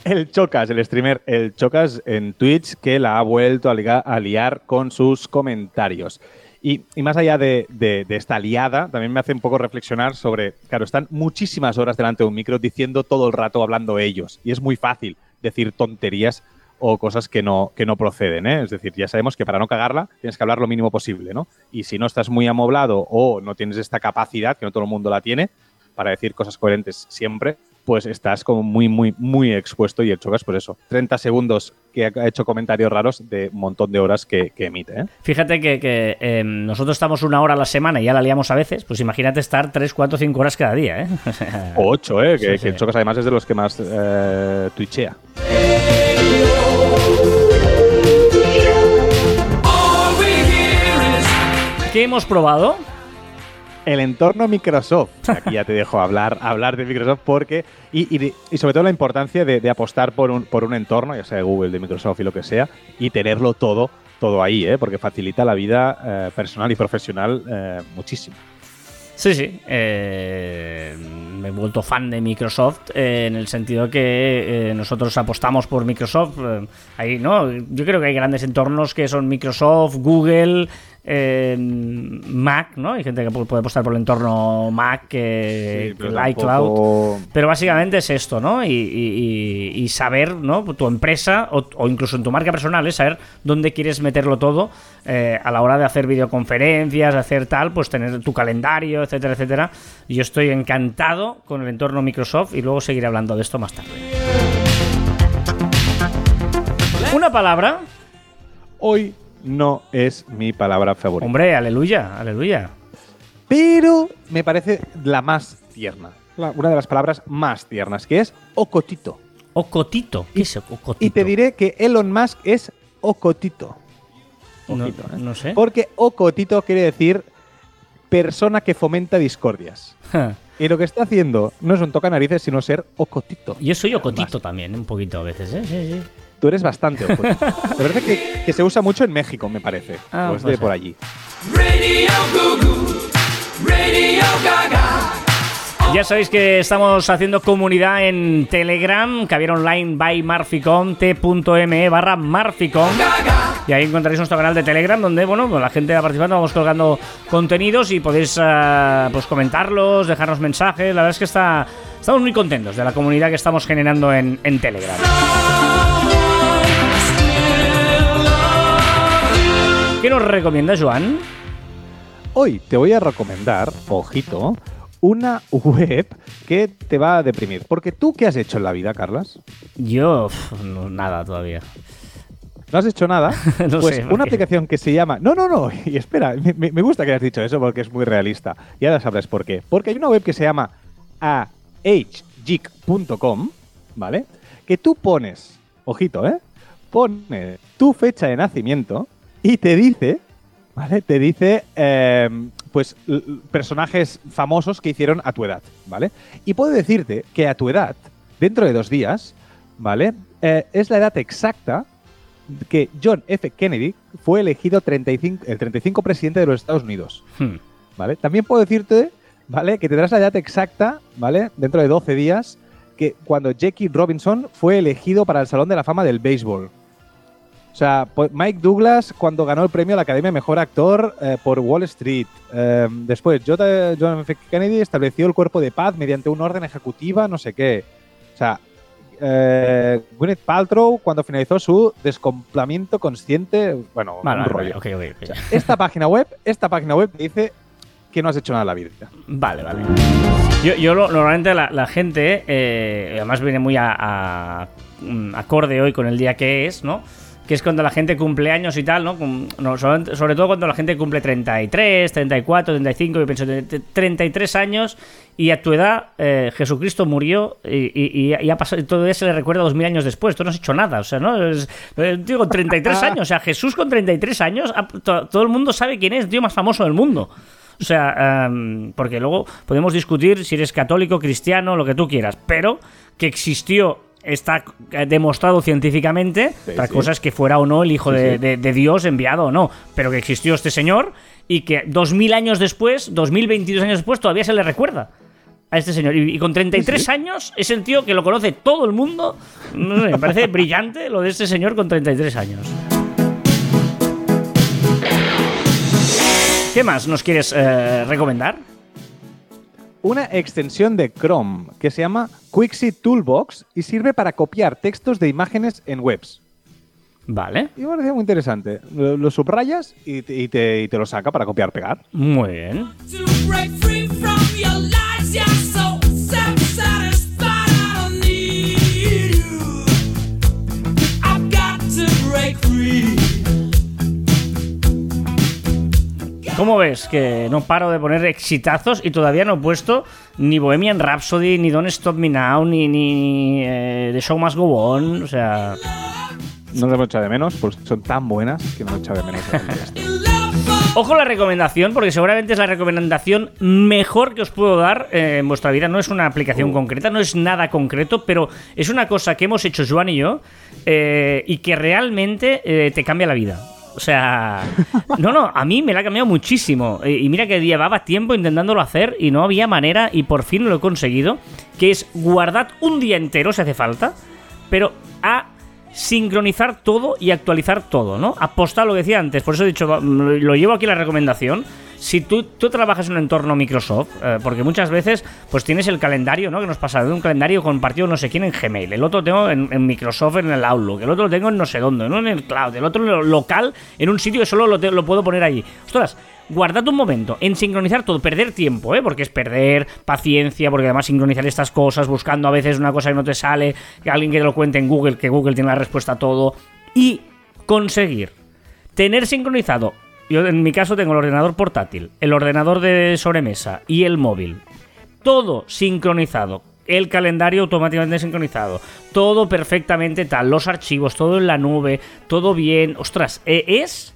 El Chocas, el streamer El Chocas en Twitch, que la ha vuelto a, liar con sus comentarios. Y, más allá de, esta liada, también me hace un poco reflexionar sobre, claro, están muchísimas horas delante de un micro diciendo todo el rato hablando ellos. Y es muy fácil decir tonterías o cosas que no, que no proceden, ¿eh? Es decir, ya sabemos que para no cagarla tienes que hablar lo mínimo posible, ¿no? Y si no estás muy amoblado o no tienes esta capacidad, que no todo el mundo la tiene, para decir cosas coherentes siempre, pues estás como muy, muy, muy expuesto y el chocas, pues eso, 30 segundos que ha hecho comentarios raros de un montón de horas que, que emite, ¿eh? Fíjate que, que, eh, nosotros estamos una hora a la semana y ya la liamos a veces, pues imagínate estar 3, 4, 5 horas cada día, ¿eh? <laughs> O 8, ¿eh? Que, Sí, que sí. el chocas además es de los que más eh, twitchea. ¿Qué hemos probado? El entorno Microsoft. <laughs> Aquí ya te dejo hablar, hablar de Microsoft porque. Y, y de- y sobre todo la importancia de, de apostar por un, por un entorno, ya sea de Google, de Microsoft y lo que sea, y tenerlo todo, todo ahí, ¿eh? porque facilita la vida eh, personal y profesional eh, muchísimo. Sí, sí. eh, me he vuelto fan de Microsoft eh, en el sentido que eh, nosotros apostamos por Microsoft. ahí, ¿no? Yo creo que hay grandes entornos que son Microsoft, Google, eh, Mac, ¿no? Hay gente que puede apostar por el entorno Mac, que Sí, pero iCloud. tampoco- Pero básicamente es esto, ¿no? Y, y- y- y saber, ¿no? Tu empresa o, o incluso en tu marca personal, es saber dónde quieres meterlo todo eh, a la hora de hacer videoconferencias, de hacer tal, pues tener tu calendario, etcétera, etcétera. Yo estoy encantado con el entorno Microsoft y luego seguiré hablando de esto más tarde. Una palabra. Hoy no es mi palabra favorita. Hombre, aleluya, aleluya. Pero me parece la más tierna. la- una de las palabras más tiernas, que es ocotito. Ocotito. ¿Qué es ocotito? Y te diré que Elon Musk es ocotito. No, Ojito, ¿eh? no sé. Porque ocotito quiere decir persona que fomenta discordias. Y lo que está haciendo no es un toca narices, sino ser ocotito. Yo soy ocotito también, un poquito a veces, ¿eh? Sí, sí. Tú eres bastante ocotito. Me parece que, que se usa mucho en México, me parece. Ah, o es puede de ser. por allí. Ya sabéis que estamos haciendo comunidad en Telegram, Caviar Online by Marficom, t.me barra Marficom. Y ahí encontraréis nuestro canal de Telegram donde, bueno, pues la gente va participando, vamos colgando contenidos y podéis eh, pues comentarlos, dejarnos mensajes. La verdad es que está, estamos muy contentos de la comunidad que estamos generando en, en Telegram. ¿Qué nos recomienda Joan? Hoy te voy a recomendar, ojito, una web que te va a deprimir. Porque tú, ¿qué has hecho en la vida, Carlas? Yo, no, nada todavía. ¿No has hecho nada? <laughs> No pues sé, una porque- aplicación que se llama... No, no, no. Y espera, me, gusta que hayas dicho eso porque es muy realista. Y ahora sabrás por qué. Porque hay una web que se llama ahgeek.com, ¿vale? Que tú pones, ojito, ¿eh? Pones tu fecha de nacimiento y te dice, ¿vale? Te dice, eh, pues, personajes famosos que hicieron a tu edad, ¿vale? Y puedo decirte que a tu edad, dentro de dos días, ¿vale? Eh, es la edad exacta que John F. Kennedy fue elegido 35, el 35 presidente de los Estados Unidos, Hmm. ¿vale? También puedo decirte, ¿vale? Que tendrás la edad exacta, ¿vale? Dentro de 12 días, que cuando Jackie Robinson fue elegido para el Salón de la Fama del Béisbol. O sea, po- Mike Douglas cuando ganó el premio a la Academia Mejor Actor eh, por Wall Street. Eh, después, John F. Kennedy estableció el cuerpo de paz mediante una orden ejecutiva, no sé qué. O sea, eh, Gwyneth Paltrow cuando finalizó su descomplamiento consciente, bueno, Vale, un vale, rollo. Esta página web, esta página web dice que no has hecho nada en la vida. Vale, vale. Yo, yo lo- normalmente la, la gente, eh, además viene muy a, a- mm, acorde hoy con el día que es, ¿no? Que es cuando la gente cumple años y tal, ¿no? Sobre, sobre todo cuando la gente cumple 33, 34, 35, yo pienso, de- de 33 años y a tu edad eh, Jesucristo murió y, y- y ha pasado, y todavía se le recuerda 2000 años después, tú no has hecho nada, o sea, ¿no? Es, eh, con 33 <laughs> años, o sea, Jesús con 33 años, todo el mundo sabe quién es el tío más famoso del mundo. O sea, em, porque luego podemos discutir si eres católico, cristiano, lo que tú quieras, pero que existió está demostrado científicamente. Sí, Otra sí. cosa es que fuera o no el hijo Sí, de, sí. de- de Dios enviado o no, pero que existió este señor y que 2000 años después, 2022 años después, todavía se le recuerda. A este señor. Y, y con 33 Sí, sí. años es el tío que lo conoce todo el mundo. No sé, me parece brillante lo de este señor con 33 años. ¿Qué más nos quieres eh, recomendar? Una extensión de Chrome que se llama Quixie Toolbox y sirve para copiar textos de imágenes en webs. Vale, Y me parecía muy interesante. Lo, lo subrayas y te, y te- y te lo saca para copiar pegar. muy bien. ¿Cómo ves? Que no paro de poner exitazos y todavía no he puesto ni Bohemian Rhapsody, ni Don't Stop Me Now, ni, ni eh, The Show Must Go On. O sea, No las hemos echado de menos, porque son tan buenas que no he echado de menos. <laughs> ojo la recomendación, porque seguramente es la recomendación mejor que os puedo dar eh, en vuestra vida. No es una aplicación concreta, no es nada concreto, pero es una cosa que hemos hecho Joan y yo eh, y que realmente eh, te cambia la vida. O sea, no, no, a mí me la ha cambiado muchísimo. Y mira que llevaba tiempo intentándolo hacer y no había manera y por fin lo he conseguido. Que es guardad un día entero si hace falta, pero a sincronizar todo y actualizar todo, ¿no? Apostar lo que decía antes, por eso he dicho, lo llevo aquí la recomendación. Si tú, tú trabajas en un entorno Microsoft, eh, porque muchas veces pues tienes el calendario, ¿no? Que nos pasa de un calendario compartido no sé quién en Gmail, el otro tengo en, Microsoft en el Outlook, el otro lo tengo en no sé dónde, ¿no? En el cloud, el otro local, en un sitio que solo lo, lo puedo poner ahí. Ostras, guardad un momento en sincronizar todo, perder tiempo, ¿eh? Porque es perder paciencia, porque además sincronizar estas cosas, buscando a veces una cosa que no te sale, que alguien que te lo cuente en Google, que Google tiene la respuesta a todo, y conseguir tener sincronizado. Yo en mi caso tengo el ordenador portátil, el ordenador de sobremesa y el móvil. Todo sincronizado. El calendario automáticamente sincronizado. Todo perfectamente tal. Los archivos, todo en la nube. Todo bien. Ostras, eh, es.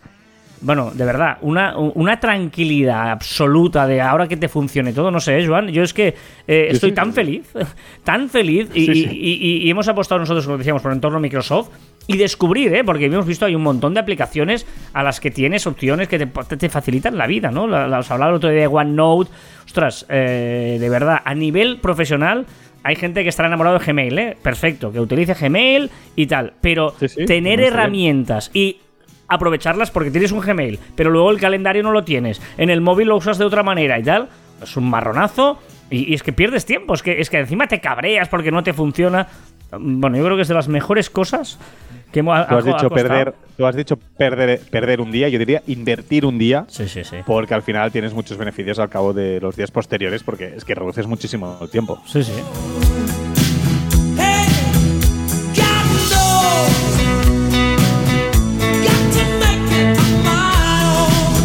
Bueno, de verdad, una, una tranquilidad absoluta de ahora que te funcione todo. No sé, Joan. Yo es que eh, estoy sí, tan sí. feliz, <laughs> tan feliz. Y, Sí, sí. y- y- y hemos apostado nosotros, como decíamos, por el entorno Microsoft. Y descubrir, ¿eh? Porque hemos visto hay un montón de aplicaciones a las que tienes opciones que te, te- facilitan la vida, ¿no? Os hablaba el otro día de OneNote. Ostras, eh, de verdad, a nivel profesional hay gente que estará enamorado de Gmail, ¿eh? Perfecto, que utilice Gmail y tal. Pero Sí, sí, tener herramientas y aprovecharlas porque tienes un Gmail, pero luego el calendario no lo tienes. En el móvil lo usas de otra manera y tal. Es un marronazo. Y, y es que pierdes tiempo, es que, es que encima te cabreas porque no te funciona. Bueno, yo creo que es de las mejores cosas que hemos Tú has ha- ha dicho perder, tú has dicho perder, perder un día, yo diría invertir un día, Sí, sí, sí. porque al final tienes muchos beneficios al cabo de los días posteriores, porque es que reduces muchísimo el tiempo. Sí, sí.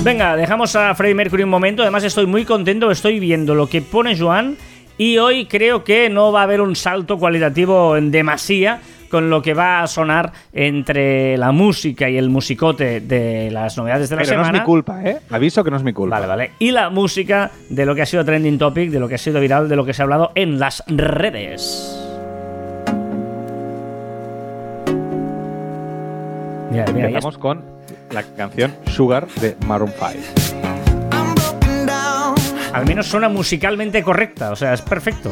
Venga, dejamos a Freddie Mercury un momento. Además, estoy muy contento. Estoy viendo lo que pone Joan. Y hoy creo que no va a haber un salto cualitativo en demasía con lo que va a sonar entre la música y el musicote de las novedades de la Pero no semana. es mi culpa, ¿eh? Aviso que no es mi culpa. Vale, vale. Y la música de lo que ha sido trending topic, de lo que ha sido viral, de lo que se ha hablado en las redes. Mira, mira, Empezamos con la canción Sugar de Maroon 5. Al menos suena musicalmente correcta, o sea, es perfecto.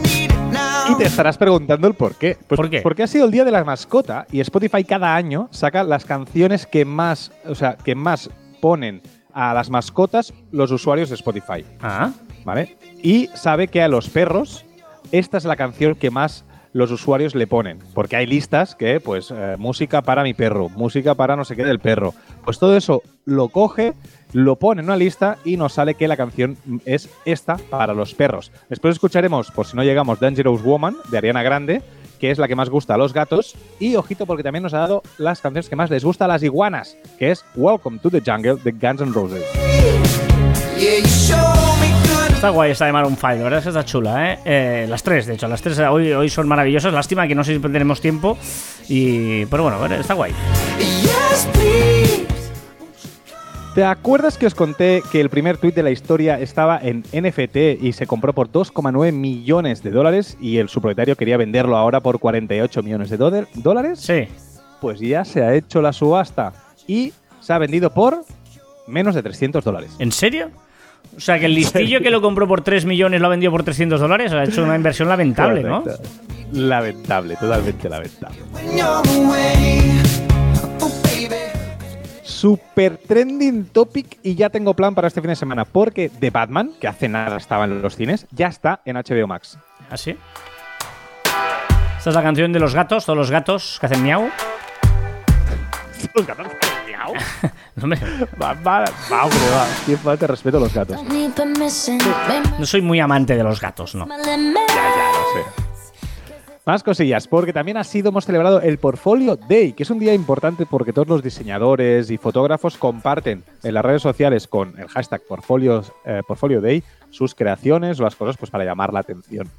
Y te estarás preguntando el por qué. Pues ¿Por qué? Porque ha sido el día de la mascota y Spotify cada año saca las canciones que más, o sea, que más ponen a las mascotas los usuarios de Spotify, Ah, ¿vale? Y sabe que a los perros esta es la canción que más los usuarios le ponen, porque hay listas que, pues, eh, música para mi perro, música para no sé qué del perro. Pues todo eso lo coge, lo pone en una lista y nos sale que la canción es esta para los perros. Después escucharemos, por si no llegamos, Dangerous Woman de Ariana Grande, que es la que más gusta a los gatos. Y ojito, porque también nos ha dado las canciones que más les gusta a las iguanas, que es Welcome to the Jungle de Guns N' Roses. Está guay esta de Maroon 5, la verdad es que está chula, ¿eh? Eh, Las tres, de hecho, las tres hoy, hoy son maravillosas. Lástima que no sé si tenemos tiempo. Y, pero bueno, está guay. Yes, please. ¿Te acuerdas que os conté que el primer tuit de la historia estaba en NFT y se compró por 2,9 millones de dólares y el su propietario quería venderlo ahora por 48 millones de dólar- dólares? Sí. Pues ya se ha hecho la subasta y se ha vendido por menos de 300 dólares. ¿En serio? O sea, que el <laughs> listillo que lo compró por 3 millones lo ha vendido por 300 dólares. Ha hecho una inversión lamentable, ¿no? Lamentable, totalmente lamentable. Super trending topic y ya tengo plan para este fin de semana porque The Batman, que hace nada estaba en los cines, ya está en HBO Max. ¿Así? Esta es la canción de los gatos, todos los gatos que hacen miau. Los gatos hacen miau. <laughs> No, me- Va, va, va, hombre, va. Qué falta de respeto a los gatos. No soy muy amante de los gatos, no. limit. Ya sé. Más cosillas, porque también ha sido, hemos celebrado el Portfolio Day, que es un día importante porque todos los diseñadores y fotógrafos comparten en las redes sociales con el hashtag Portfolios, eh, Portfolio Day sus creaciones o las cosas pues para llamar la atención.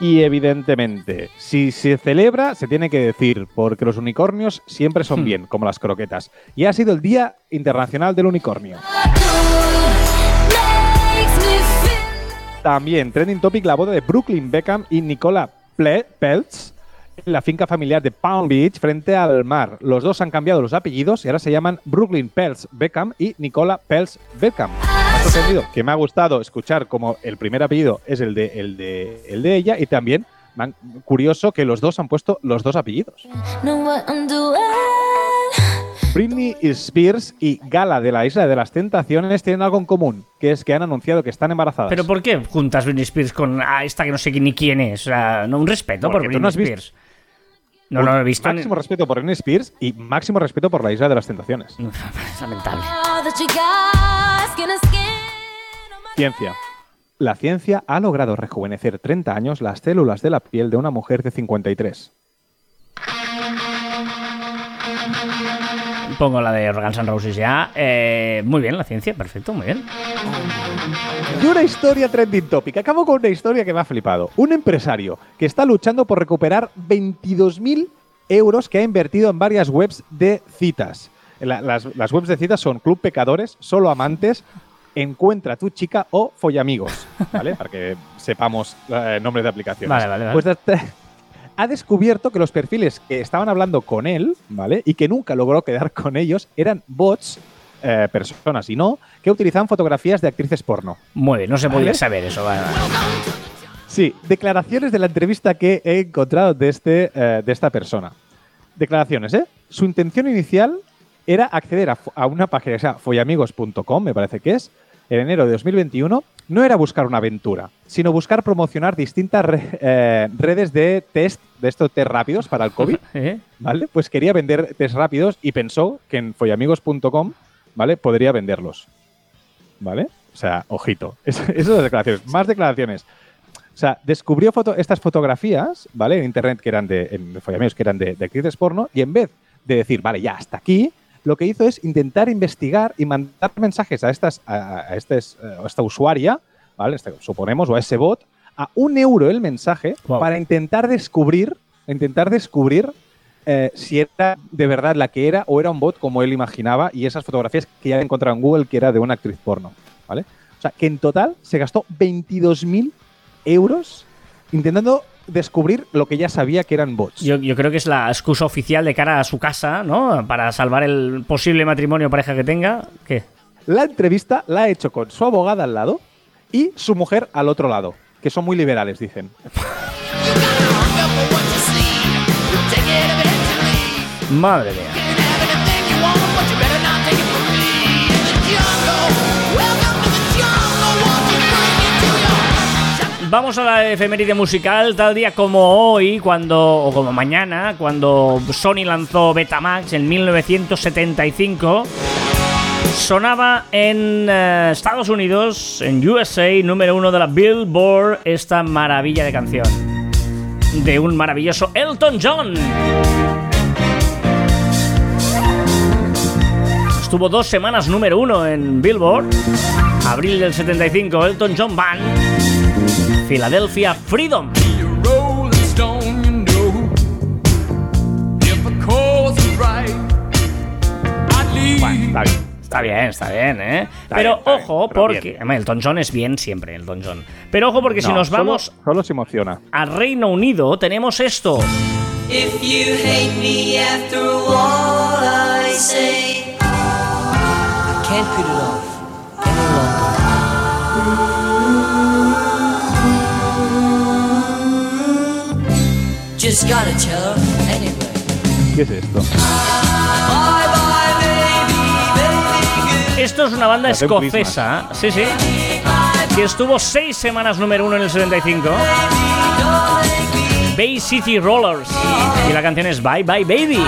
Y evidentemente, si se celebra, se tiene que decir, porque los unicornios siempre son bien, como las croquetas. Y ha sido el Día Internacional del Unicornio. También, trending topic, la boda de Brooklyn Beckham y Nicola Peltz en la finca familiar de Palm Beach frente al mar. Los dos han cambiado los apellidos y ahora se llaman Brooklyn Peltz Beckham y Nicola Peltz Beckham. Me ha sorprendido que me ha gustado escuchar como el primer apellido es el de, el de, el de ella y también curioso que los dos han puesto los dos apellidos. Doing. Britney Spears y Gala de la Isla de las Tentaciones tienen algo en común, que es que han anunciado que están embarazadas. ¿Pero por qué juntas Britney Spears con a esta que no sé ni quién es? O sea, no, un respeto por Porque Britney no Spears. No lo he visto. Máximo respeto por Britney Spears y máximo respeto por la Isla de las Tentaciones. Es <laughs> lamentable. Ciencia. La ciencia ha logrado rejuvenecer 30 años las células de la piel de una mujer de 53. Pongo la de Guns N' Roses ya. Eh, muy bien, la ciencia, perfecto, muy bien. Y una historia trending topic. Acabo con una historia que me ha flipado. Un empresario que está luchando por recuperar 22.000 euros que ha invertido en varias webs de citas. La- las, las webs de citas son Club Pecadores, Solo Amantes, Encuentra tu chica o Follamigos, ¿vale? <laughs> Para que sepamos eh, nombres de aplicaciones. Vale, vale, vale. Pues ha descubierto que los perfiles que estaban hablando con él, ¿vale? Y que nunca logró quedar <laughs> con ellos, eran bots, eh, personas y no, que utilizaban fotografías de actrices porno. Muy bien, no se podía Vale. saber eso. vale, vale. Sí, declaraciones de la entrevista que he encontrado de, este, eh, de esta persona. Declaraciones, ¿eh? Su intención inicial era acceder a, una página que se llama follamigos.com, me parece que es, en enero de 2021. No era buscar una aventura, sino buscar promocionar distintas re- eh, redes de test, de estos test rápidos para el COVID. <laughs> ¿Eh? ¿vale? Pues quería vender test rápidos y pensó que en follamigos.com, ¿vale? Podría venderlos. ¿Vale? O sea, ojito. <laughs> Es- de declaraciones. Más declaraciones. O sea, descubrió foto- estas fotografías, ¿vale? En internet que eran de, en Follamigos que eran de, de actrices porno, y en vez de decir, vale, ya hasta aquí, lo que hizo es intentar investigar y mandar mensajes a estas, a, a estes- a esta usuaria, ¿vale? Este, suponemos, o a ese bot, a un euro el mensaje Wow. para intentar descubrir, intentar descubrir eh, si era de verdad la que era o era un bot como él imaginaba y esas fotografías que ya encontrado en Google que era de una actriz porno, ¿vale? O sea, que en total se gastó 22.000 euros intentando descubrir lo que ya sabía que eran bots. Yo, yo creo que es la excusa oficial de cara a su casa, ¿no? Para salvar el posible matrimonio o pareja que tenga. ¿Qué? La entrevista la ha hecho con su abogada al lado y su mujer al otro lado, que son muy liberales, dicen. Madre mía. Vamos a la efeméride musical, tal día como hoy, cuando o como mañana, cuando Sony lanzó Betamax en 1975. Sonaba en eh, Estados Unidos, en USA, número uno de la Billboard, esta maravilla de canción. De un maravilloso Elton John. Estuvo dos semanas número uno en Billboard. Abril del 75, Elton John Band. Philadelphia Freedom. Está bien. Está bien, está bien, ¿eh? pero bien, está bien, ojo, pero porque. bien. Elton John es bien siempre, Elton John. Pero ojo, porque si No, nos solo- vamos Solo se emociona. al Reino Unido, tenemos esto. If you hate me after all I say, I can't put it off ¿Qué es esto? Bye bye, baby, baby, good. Esto es una banda escocesa, sí, sí, que estuvo seis semanas número uno en el 75. Bay City Rollers. Y la canción es Bye Bye Baby.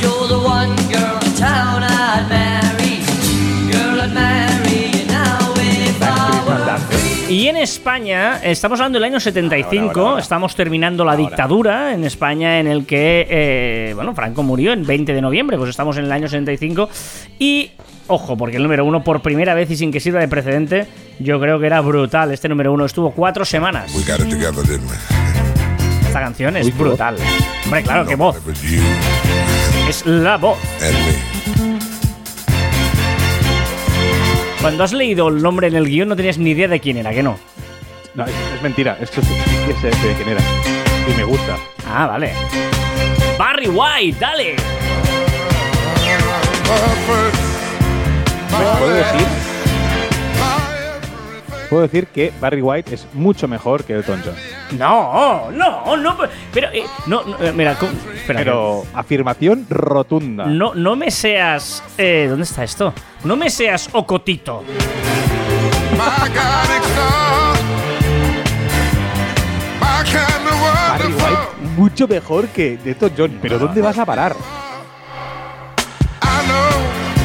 You're the one girl in town I'd marry. Y en España, estamos hablando del año 75, Ahora, ahora, ahora. estamos terminando la dictadura en España en el que, eh, bueno, Franco murió en 20 de noviembre, pues estamos en el año 75 y, ojo, porque el número uno por primera vez y sin que sirva de precedente, yo creo que era brutal, este número uno estuvo cuatro semanas. We got it together, didn't we? Esta canción es brutal. Hombre, claro, qué voz, es la voz. Cuando has leído el nombre en el guion no tenías ni idea de quién era, que no. No, es, es mentira. Es que sí que sé de quién era. Y me gusta. Ah, vale. Barry White, dale. ¿Puedo decir? Puedo decir que Barry White es mucho mejor que Elton John. No, no, no. Pero, eh, no, no, eh, mira, espera. Pero afirmación rotunda. No, no me seas. eh, ¿Dónde está esto? No me seas Ocotito. Barry. White mucho mejor que Elton John. Pero ¿dónde vas a parar?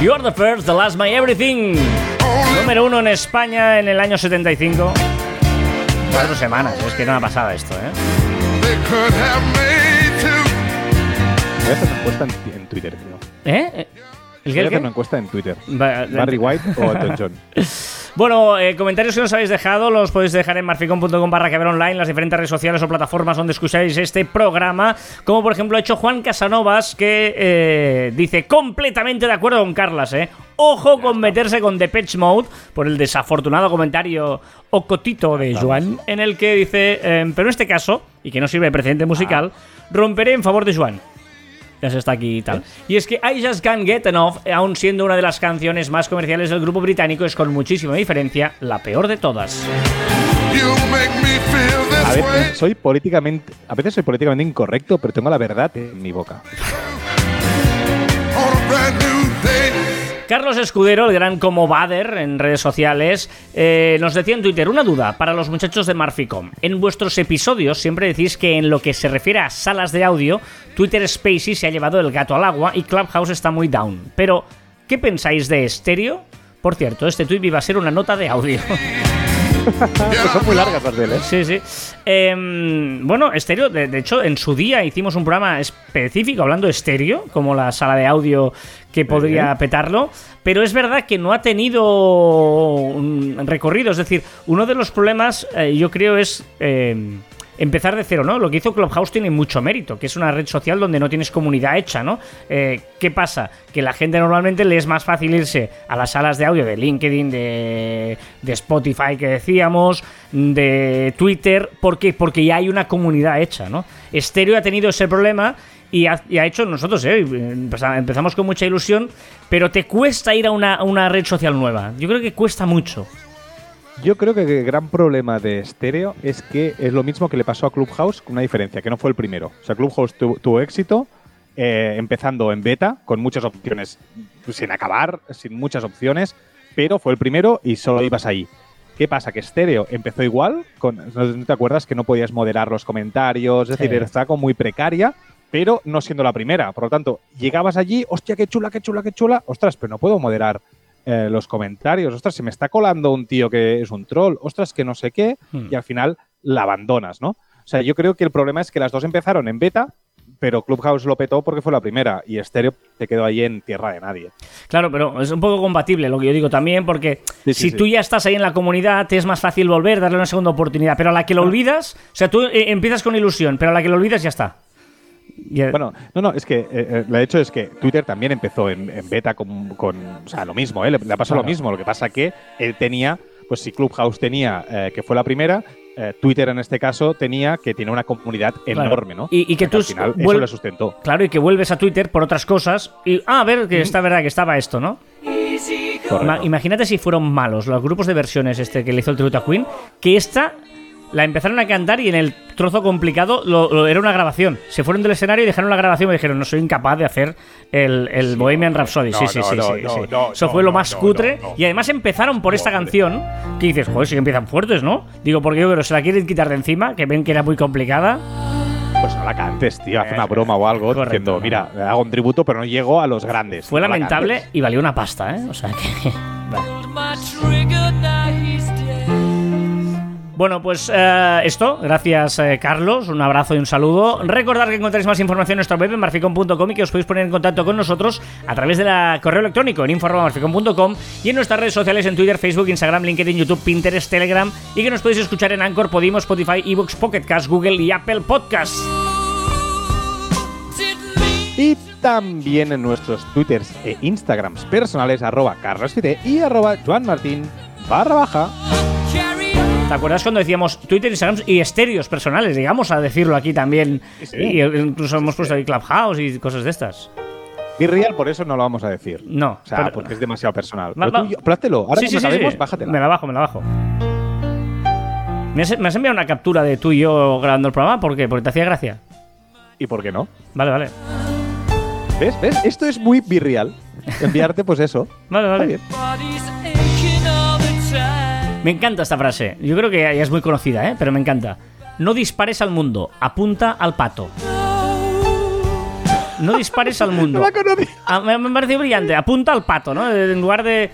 You're the first, the last, my everything. Número uno en España en el año 75. Cuatro semanas, es que no ha pasado esto, ¿eh? Voy a hacer una encuesta en, en Twitter, creo. ¿Eh? ¿El Voy qué, a el hacer qué? una encuesta en Twitter. Va- Barry White o Elton John. <laughs> Bueno, eh, comentarios que nos habéis dejado los podéis dejar en marficon.com barra que ver online, las diferentes redes sociales o plataformas donde escucháis este programa, como por ejemplo ha hecho Juan Casanovas, que eh, dice completamente de acuerdo con Carlas, ¿eh? Ojo con meterse con Depeche Mode por el desafortunado comentario ocotito de Joan, en el que dice, eh, pero en este caso, y que no sirve de precedente musical, romperé en favor de Joan. Ya se está aquí y tal. Y es que I Just Can't Get Enough, aun siendo una de las canciones más comerciales del grupo británico, es con muchísima diferencia la peor de todas. A veces soy políticamente, a veces soy políticamente incorrecto, pero tengo la verdad en mi boca. Carlos Escudero, el gran como Bader en redes sociales, eh, nos decía en Twitter una duda para los muchachos de Marficom. En vuestros episodios siempre decís que en lo que se refiere a salas de audio, Twitter Spacey se ha llevado el gato al agua y Clubhouse está muy down. Pero, ¿qué pensáis de estéreo? Por cierto, este tweet iba a ser una nota de audio. <laughs> <laughs> Son muy largas las de él, ¿eh? Sí, sí. Em, bueno, estéreo, de, de hecho, en su día hicimos un programa específico hablando de estéreo, como la sala de audio que podría petarlo, pero es verdad que no ha tenido un recorrido. Es decir, uno de los problemas, eh, yo creo, es. em, Empezar de cero, ¿no? Lo que hizo Clubhouse tiene mucho mérito, que es una red social donde no tienes comunidad hecha, ¿no? Eh, ¿Qué pasa? Que la gente normalmente le es más fácil irse a las salas de audio de LinkedIn, de, de Spotify que decíamos, de Twitter. ¿Por qué? Porque ya hay una comunidad hecha, ¿no? Stereo ha tenido ese problema y ha, hecho nosotros, ¿eh? Empeza- Empezamos con mucha ilusión, pero te cuesta ir a una, a una red social nueva. Yo creo que cuesta mucho. Yo creo que el gran problema de Stereo es que es lo mismo que le pasó a Clubhouse, con una diferencia, que no fue el primero. O sea, Clubhouse tu- tuvo éxito eh, empezando en beta, con muchas opciones, sin acabar, sin muchas opciones, pero fue el primero y solo ibas ahí. ¿Qué pasa? Que Stereo empezó igual, con, ¿no te acuerdas que no podías moderar los comentarios? Es Sí. decir, estaba como muy precaria, pero no siendo la primera. Por lo tanto, llegabas allí, hostia, qué chula, qué chula, qué chula, ostras, pero no puedo moderar eh, los comentarios, ostras, se me está colando un tío que es un troll, ostras, que no sé qué, Hmm. y al final la abandonas, ¿no? O sea, yo creo que el problema es que las dos empezaron en beta, pero Clubhouse lo petó porque fue la primera, y Stereo te quedó ahí en tierra de nadie. Claro, pero es un poco compatible lo que yo digo también, porque Sí, sí, si sí. tú ya estás ahí en la comunidad, te es más fácil volver, darle una segunda oportunidad. Pero a la que lo olvidas, o sea, tú eh, empiezas con ilusión, pero a la que lo olvidas ya está. Bueno, no, no, es que eh, eh, hecho es que Twitter también empezó en, en beta con, con, o sea, lo mismo, ¿eh? le, le ha pasado Claro. lo mismo. Lo que pasa que él tenía, pues si Clubhouse tenía, eh, que fue la primera, eh, Twitter en este caso tenía que tiene una comunidad Claro. enorme, ¿no? Y- y que tú al final eso le sustentó. Claro, y que vuelves a Twitter por otras cosas y, ah, a ver, que está verdad que estaba esto, ¿no? Correcto. Imagínate si fueron malos los grupos de versiones este que le hizo el tributo a Queen, que esta la empezaron a cantar y en el trozo complicado lo- lo- era una grabación. Se fueron del escenario y dejaron la grabación y me dijeron, no soy incapaz de hacer el, el Bohemian Rhapsody. sí, No, sí, no, sí, no, sí, no, sí. no, Eso no, fue lo más no, cutre. no, no. Y además empezaron por esta Hombre. canción, que dices, joder, sí que empiezan fuertes, ¿no? Digo, porque yo creo se la quieren quitar de encima, que ven que era muy complicada. Pues no la cantes, tío, haz una broma o algo Correcto. diciendo, mira, hago un tributo, pero no llego a los grandes. Fue No la lamentable cantes. y valió una pasta, ¿eh? O sea que... <laughs> Vale. Bueno, pues eh, esto, gracias eh, Carlos, un abrazo y un saludo. Recordad que encontráis más información en nuestra web en marficon.com y que os podéis poner en contacto con nosotros a través de la correo electrónico en info.marficon.com y en nuestras redes sociales en Twitter, Facebook, Instagram, LinkedIn, YouTube, Pinterest, Telegram y que nos podéis escuchar en Anchor, Podimo, Spotify, Evox, Pocket Cast, Google y Apple mean Y también en nuestros Twitters e Instagrams personales, arroba carlosfite y arroba joanmartin barra baja. ¿Te acuerdas cuando decíamos Twitter, Instagram y estéreos personales? Digamos a decirlo aquí también. Sí, sí. Y incluso hemos puesto ahí Clubhouse y cosas de estas. Y real, por eso no lo vamos a decir. No. O sea, pero- porque es demasiado personal. Pero tú, plátelo. Ahora Sí, que sí, sabemos, bájatela. Me la bajo, me la bajo. ¿Me has, me has enviado una captura de tú y yo grabando el programa? ¿Por qué? ¿Porque te hacía gracia? ¿Y por qué no? Vale, vale. ¿Ves? ¿Ves? Esto es muy virreal. Enviarte, pues eso. Vale, Está vale. bien. Me encanta esta frase. Yo creo que ya es muy conocida, ¿eh? Pero me encanta. No dispares al mundo, apunta al pato. No dispares al mundo. No <laughs> la conocí. Ah, me, me parece brillante. Apunta al pato, ¿no? En lugar de.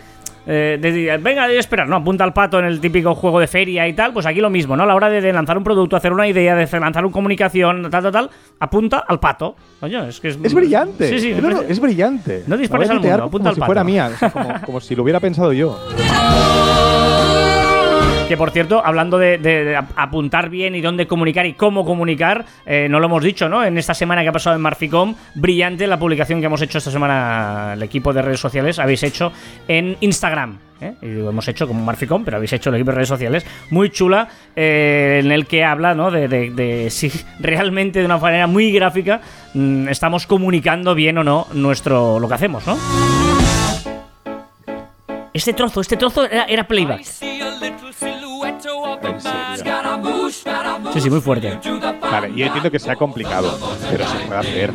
Eh, de venga, de esperar, no, apunta al pato en el típico juego de feria y tal, pues aquí lo mismo, ¿no? A la hora de, de lanzar un producto, hacer una idea, de lanzar una comunicación, tal, tal, tal, apunta al pato. Coño, es que es. Es brillante. Sí, sí, No, no, es brillante. No dispares al mundo, apunta como al si pato. fuera mía, o sea, como, como si lo hubiera pensado yo. <laughs> Que por cierto, hablando de, de- de ap- apuntar bien y dónde comunicar y cómo comunicar, eh, no lo hemos dicho, ¿no? En esta semana que ha pasado en Marficom, brillante la publicación que hemos hecho esta semana, el equipo de redes sociales, habéis hecho en Instagram. ¿eh? Y digo, hemos hecho como Marficom, pero habéis hecho el equipo de redes sociales, muy chula, eh, en el que habla, ¿no? De si realmente de una manera muy gráfica mm, estamos comunicando bien o no nuestro lo que hacemos, ¿no? Este trozo, este trozo era, era playback. En serio. Sí, sí, muy fuerte. Vale, yo entiendo que sea complicado, pero se puede hacer.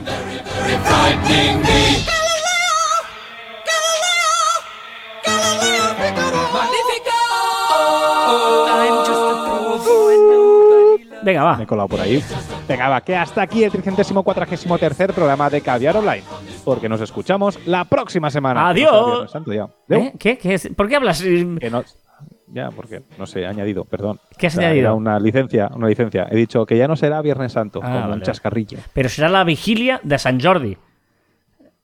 Venga, va. Me he colado por ahí. Venga, va, que hasta aquí el 343 programa de Caviar Online. Porque nos escuchamos la próxima semana. Adiós. Santo. ¿Eh? ¿Qué? ¿Qué es? ¿Por qué hablas? Que no- Ya, porque no sé, he añadido, perdón. ¿Qué has O sea, añadido? era una licencia, una licencia. He dicho que ya no será Viernes Santo, Ah, como vale, un chascarrillo. Pero será la vigilia de San Jordi.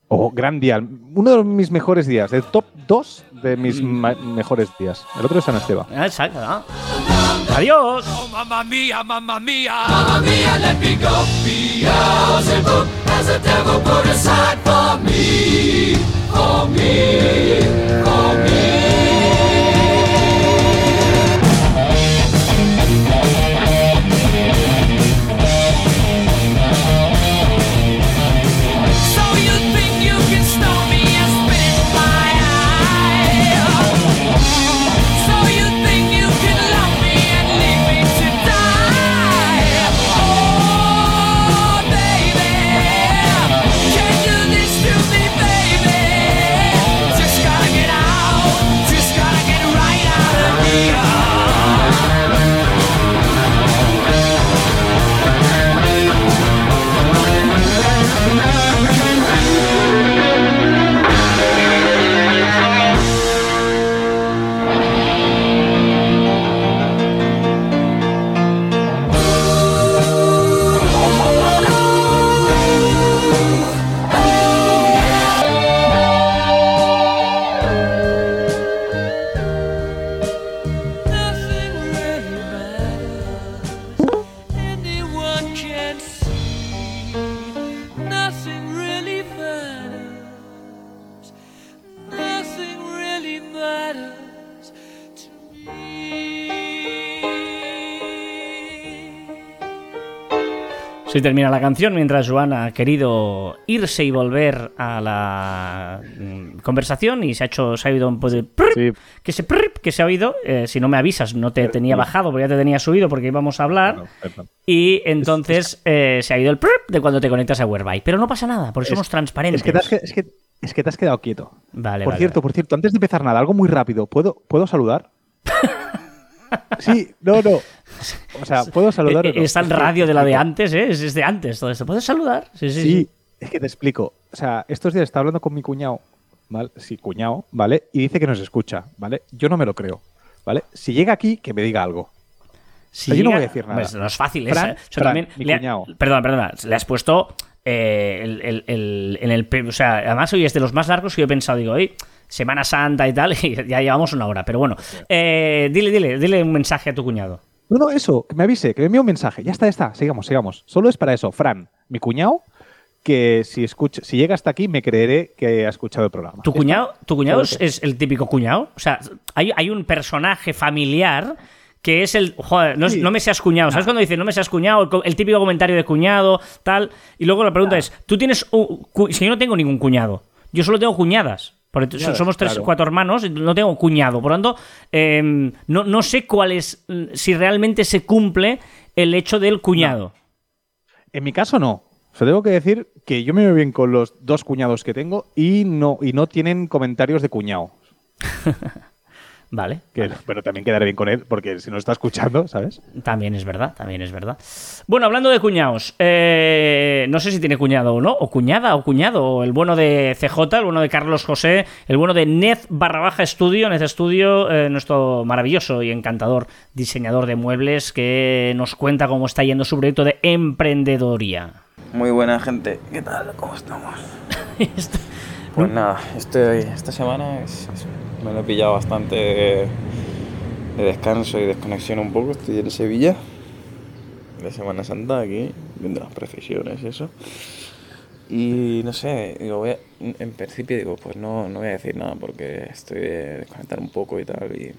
Oh, gran día. Uno de mis mejores días. El top 2 de mis Mm. mejores días. El otro es San Esteban. Ah, Exacto. ah. Adiós. Oh, mamma mia, mamma mia. Mamma mia, let me go. Beelzebub has a devil put aside for me. For me. For me. Sí, termina la canción mientras Joan ha querido irse y volver a la mm, conversación y se ha hecho, se ha oído un poco de prrr, Sí. que se prrr, que se ha oído. eh, si no me avisas, no te tenía bajado, porque ya te tenía subido porque íbamos a hablar. Perdón, perdón. Y entonces eh, se ha ido el prrr de cuando te conectas a Whereby. Pero no pasa nada, porque somos transparentes. Es que, te has, que- es, que, es que te has quedado quieto. Vale, por vale, cierto, vale. por cierto, antes de empezar nada, algo muy rápido. ¿Puedo, ¿puedo saludar? <laughs> sí, no, no. O sea, ¿puedo saludar? Eh, radio de la de antes, ¿eh? Es, de antes todo esto. ¿Puedes saludar? Sí, sí, Sí, es que te explico. O sea, estos días estaba hablando con mi cuñado, ¿vale? Sí, cuñado, ¿vale? Y dice que nos escucha, ¿vale? Yo no me lo creo, ¿vale? Si llega aquí, que me diga algo. Si Yo no llega- voy a decir nada. Pues no es fácil, Fran, ¿eh? Yo Fran, también mi le cuñado. Perdona, perdona. Le has puesto eh, el, el- el- en el... O sea, además hoy es de los más largos que yo he pensado. Digo, hoy Semana Santa y tal, <laughs> y ya llevamos una hora. Pero bueno, eh, dile, dile, dile un mensaje a tu cuñado. No, no, eso, que me avise, que me envíe un mensaje. Ya está, ya está. Sigamos, sigamos. Solo es para eso. Fran, mi cuñado, que si escucha, si llega hasta aquí, me creeré que ha escuchado el programa. ¿Tu cuñado, tu cuñado es, el típico cuñado? O sea, hay, hay un personaje familiar que es el. Joder, no, es- Sí. no me seas cuñado. ¿Sabes cuando dice no me seas cuñado? El, co- el típico comentario de cuñado, tal. Y luego la pregunta es: ¿tú tienes. un si yo no tengo ningún cuñado, yo solo tengo cuñadas. Porque somos tres, claro. cuatro hermanos, no tengo cuñado. Por lo tanto, eh, no, no sé cuál es, mm, si realmente se cumple el hecho del cuñado. En mi caso no. O sea, tengo que decir que yo me veo bien con los dos cuñados que tengo y no, y no tienen comentarios de cuñado. <laughs> Vale. Que, Pero también quedaré bien con él, porque si no está escuchando, ¿sabes? También es verdad, también es verdad. Bueno, hablando de cuñados, eh, no sé si tiene cuñado o no, o cuñada o cuñado, el bueno de CJ, el bueno de Carlos José, el bueno de Nez barra baja estudio, Nez Estudio, eh, nuestro maravilloso y encantador diseñador de muebles que nos cuenta cómo está yendo su proyecto de emprendedoría. Muy buena gente, ¿qué tal? ¿Cómo estamos? <laughs> Pues nada, estoy, esta semana es- es- me lo he pillado bastante de, de descanso y desconexión un poco. Estoy en Sevilla, de Semana Santa, aquí, viendo las procesiones y eso. Y no sé, digo, voy en principio digo, pues no, no voy a decir nada porque estoy de desconectar un poco y tal. Y,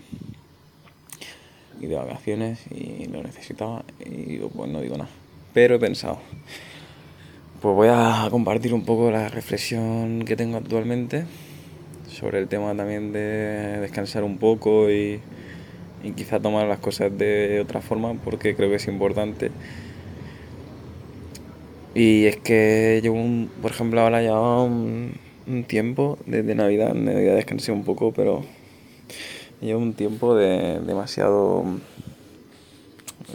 y de vacaciones y lo necesitaba. Y digo, pues no digo nada. Pero he pensado, pues voy a compartir un poco la reflexión que tengo actualmente sobre el tema también de descansar un poco y, y quizá tomar las cosas de otra forma porque creo que es importante. Y es que llevo, un, por ejemplo, ahora ya un, tiempo, desde Navidad, en Navidad descansé un poco, pero llevo un tiempo de demasiado,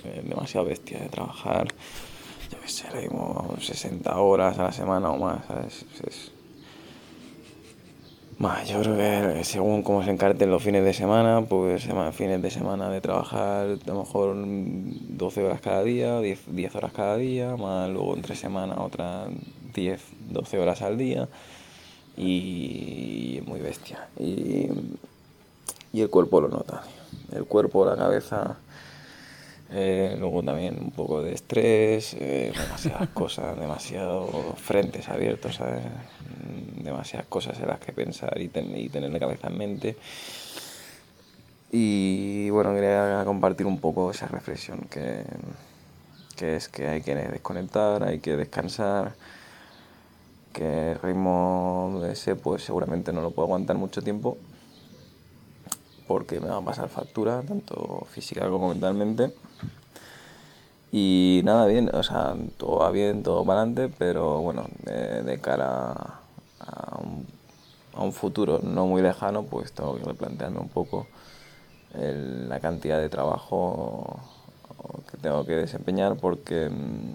eh, demasiado bestia de trabajar yo qué sé, le digo 60 horas a la semana o más, ¿sabes? Es- Yo creo que según cómo se encarten los fines de semana, pues fines de semana de trabajar a lo mejor mm, 12 horas cada día, 10, 10 horas cada día, más luego entre semana otras 10, 12 horas al día y es muy bestia. Y, y el cuerpo lo nota, el cuerpo, la cabeza, eh, luego también un poco de estrés, eh, demasiadas <laughs> cosas, demasiados frentes abiertos, ¿sabes? Mm, demasiadas cosas en las que pensar y, ten- y tener la cabeza en mente. Y bueno, quería compartir un poco esa reflexión que, que es que hay que desconectar, hay que descansar, que el ritmo ese pues seguramente no lo puedo aguantar mucho tiempo porque me va a pasar factura, tanto física como mentalmente. Y nada, bien, o sea, todo va bien, todo para adelante, pero bueno, de, cara a un, futuro no muy lejano, pues tengo que replantearme un poco la cantidad de trabajo que tengo que desempeñar porque mm,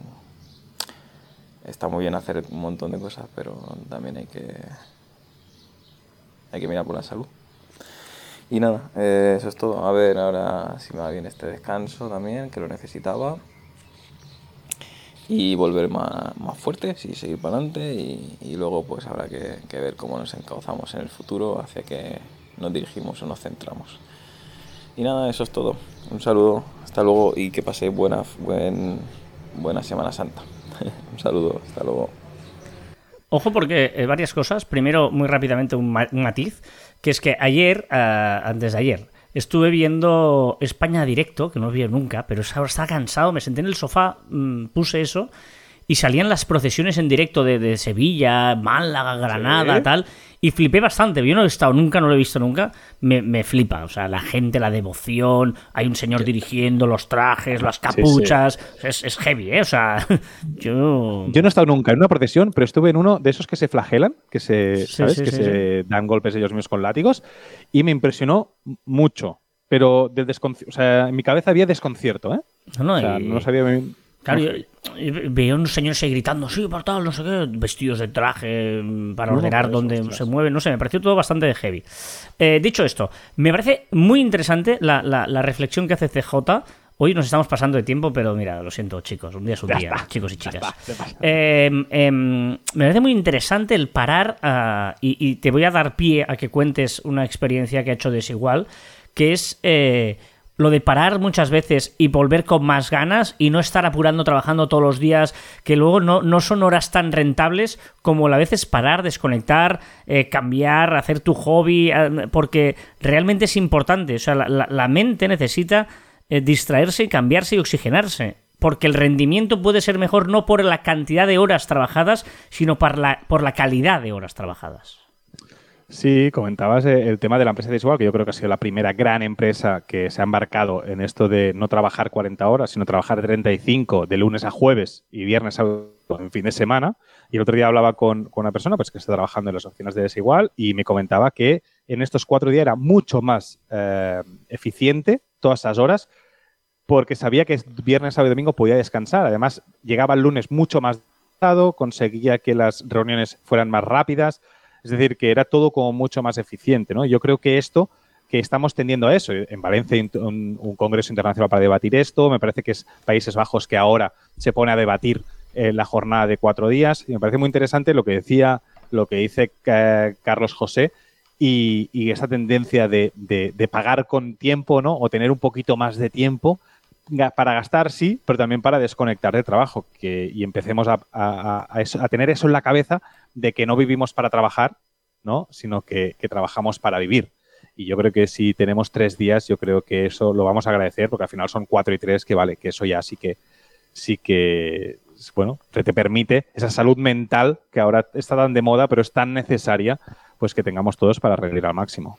está muy bien hacer un montón de cosas, pero también hay que, hay que mirar por la salud. Y nada, eh, eso es todo. A ver ahora si me va bien este descanso también, que lo necesitaba. Y volver más, más fuertes y seguir para adelante. Y, luego pues habrá que, ver cómo nos encauzamos en el futuro, hacia que nos dirigimos o nos centramos. Y nada, eso es todo. Un saludo, hasta luego y que paséis buena, buen, buena Semana Santa. <laughs> Un saludo, hasta luego. Ojo porque eh, varias cosas. Primero, muy rápidamente, un, ma- un matiz, que es que ayer, ah, antes de ayer, estuve viendo España directo, que no lo vi nunca, pero ahora estaba cansado, me senté en el sofá, mm, puse eso, y salían las procesiones en directo de, de Sevilla, Málaga, Granada, ¿Sí? tal, y flipé bastante. Yo no he estado nunca, no lo he visto nunca, me, me flipa. O sea, la gente, la devoción, hay un señor dirigiendo los trajes, las sí. capuchas, Es, es heavy, ¿eh? O sea, <laughs> yo... Yo no he estado nunca en una procesión, pero estuve en uno de esos que se flagelan, que se, ¿sabes? que se dan golpes ellos mismos con látigos, y me impresionó mucho. Pero del desconci- o sea, en mi cabeza había desconcierto, ¿eh? No, no, O sea, y- no sabía Claro, no yo, yo veía unos señores ahí gritando, sí, por tal, no sé qué, vestidos de traje mm, para No, ordenar por eso, dónde ostras. se mueven, no sé, me pareció todo bastante heavy. Eh, dicho esto, me parece muy interesante la, la- la reflexión que hace CJ. Hoy nos estamos pasando de tiempo, pero mira, lo siento, chicos, un día es un día, chicos y chicas. Eh, em, me parece muy interesante el parar ah, y, y te voy a dar pie a que cuentes una experiencia que ha hecho desigual, que es eh, lo de parar muchas veces y volver con más ganas y no estar apurando trabajando todos los días, que luego no, no son horas tan rentables como a veces parar, desconectar, eh, cambiar, hacer tu hobby, eh, porque realmente es importante. O sea, la mente necesita eh, distraerse y cambiarse y oxigenarse. Porque el rendimiento puede ser mejor no por la cantidad de horas trabajadas, sino por la, por la calidad de horas trabajadas. Sí, comentabas eh, el tema de la empresa Desigual, que yo creo que ha sido la primera gran empresa que se ha embarcado en esto de no trabajar 40 horas, sino trabajar 35 de lunes a jueves y viernes a en fin de semana. Y el otro día hablaba con, con una persona pues, que está trabajando en las oficinas de Desigual y me comentaba que en estos cuatro días era mucho más eh, eficiente todas esas horas porque sabía que viernes, sábado y domingo podía descansar. Además, llegaba el lunes mucho más dado, conseguía que las reuniones fueran más rápidas, es decir, que era todo como mucho más eficiente, ¿no? Yo creo que esto, que estamos tendiendo a eso, en Valencia un, congreso internacional para debatir esto, me parece que es Países Bajos que ahora se pone a debatir eh, la jornada de cuatro días, y me parece muy interesante lo que decía, lo que dice eh, Carlos José, y, esa tendencia de, de- pagar con tiempo, ¿no? O tener un poquito más de tiempo para gastar, sí, pero también para desconectar de trabajo. Que, y empecemos a, a- tener eso en la cabeza de que no vivimos para trabajar, ¿no? Sino que, trabajamos para vivir. Y yo creo que si tenemos tres días, yo creo que eso lo vamos a agradecer, porque al final son cuatro y tres, que vale, que eso ya sí que, sí que, bueno, te permite esa salud mental que ahora está tan de moda, pero es tan necesaria, pues que tengamos todos para rendir al máximo.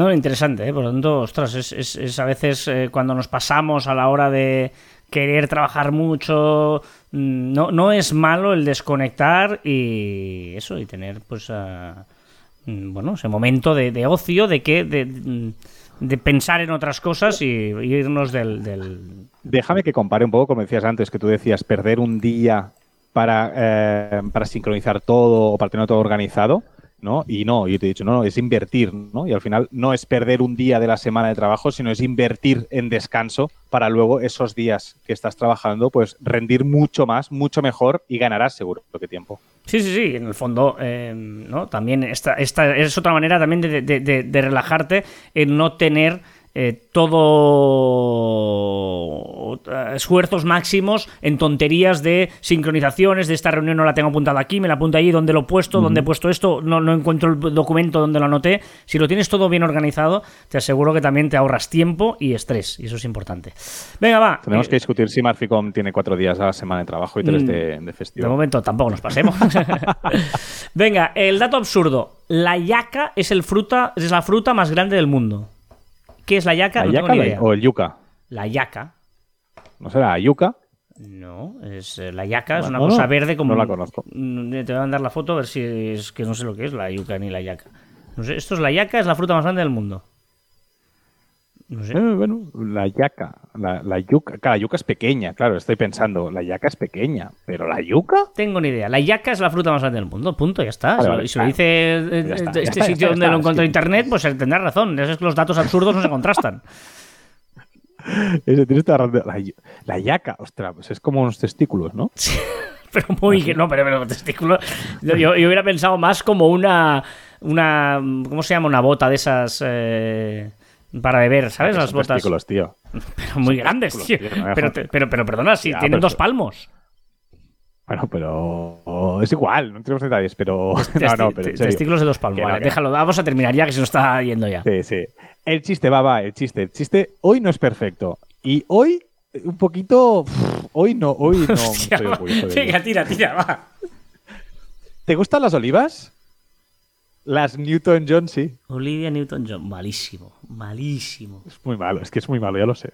No, interesante, ¿eh? por lo tanto, ostras, es, es- es a veces eh, cuando nos pasamos a la hora de querer trabajar mucho, mm, no, no es malo el desconectar y eso, y tener pues, mm, bueno, ese momento de, ocio, de que, de, mm, de pensar en otras cosas y, y irnos del, del- Déjame que compare un poco, como decías antes, que tú decías perder un día para, eh, para sincronizar todo o para tener todo organizado, ¿no? Y no, yo te he dicho, no, no, es invertir, ¿no? Y al final no es perder un día de la semana de trabajo, sino es invertir en descanso para luego esos días que estás trabajando, pues rendir mucho más, mucho mejor y ganarás seguro lo que tiempo. Sí, sí, sí, en el fondo, eh, ¿no? También esta, esta es otra manera también de, de- de- de relajarte en no tener eh, todo eh, esfuerzos máximos en tonterías de sincronizaciones, de esta reunión no la tengo apuntada aquí, me la apunto allí, donde lo he puesto, donde he puesto esto, no, no encuentro el documento donde lo anoté. Si lo tienes todo bien organizado, te aseguro que también te ahorras tiempo y estrés, y eso es importante. Venga, va. Tenemos eh, que discutir si Marficom tiene cuatro días a la semana de trabajo y tres Mm. de, de De festivo. momento tampoco nos pasemos. <laughs> Venga, el dato absurdo. La yaca es, el fruta, es la fruta más grande del mundo. ¿Qué es la yaca? ¿La no tengo la- o el yuca? La yaca. ¿No será yuca? No, es eh, la yaca es una no, cosa verde como. no la conozco. Mm, Te voy a mandar la foto a ver si es que no sé lo que es la yuca ni la yaca. No sé, esto es la yaca, es la fruta más grande del mundo. No sé. Eh, bueno, la yaca, la, la yuca, claro, la yuca es pequeña, claro, estoy pensando, la yaca es pequeña, pero la yuca, Tengo ni idea. La yaca es la fruta más grande del mundo. Punto, ya está. Vale, vale, y si lo dice eh, ya está, este está, sitio está, donde lo encuentro en internet, pues eh, tendrás razón. Es que los datos absurdos no se contrastan. <laughs> <laughs> ese tienes toda la razón. la, yaca, ostras, pues es como unos testículos, ¿no? <laughs> Pero muy no, pero, pero testículo. Yo, yo hubiera pensado más como una. una ¿Cómo se llama? Una bota de esas. eh, para beber, ¿sabes? Las botas. tío. <laughs> Pero muy grandes, tío. no Pero, pero, pero, perdona, si Ya, tienen pero dos palmos. Bueno, pero es igual, no tenemos detalles, pero <laughs> no, Testi- no, pero te- serio. testículos de dos palmos. Que no, Vale, que no. déjalo. Vamos a terminar ya, que se nos está yendo ya. Sí, sí. El chiste, va, va, el chiste. El chiste hoy no es perfecto. Y hoy, un poquito. pff, Hoy no, hoy <laughs> no Hostia, estoy. Venga, tira, tira, va. ¿Te gustan las olivas? Las Newton John, sí. Olivia Newton-John, malísimo, malísimo. Es muy malo, es que es muy malo, ya lo sé.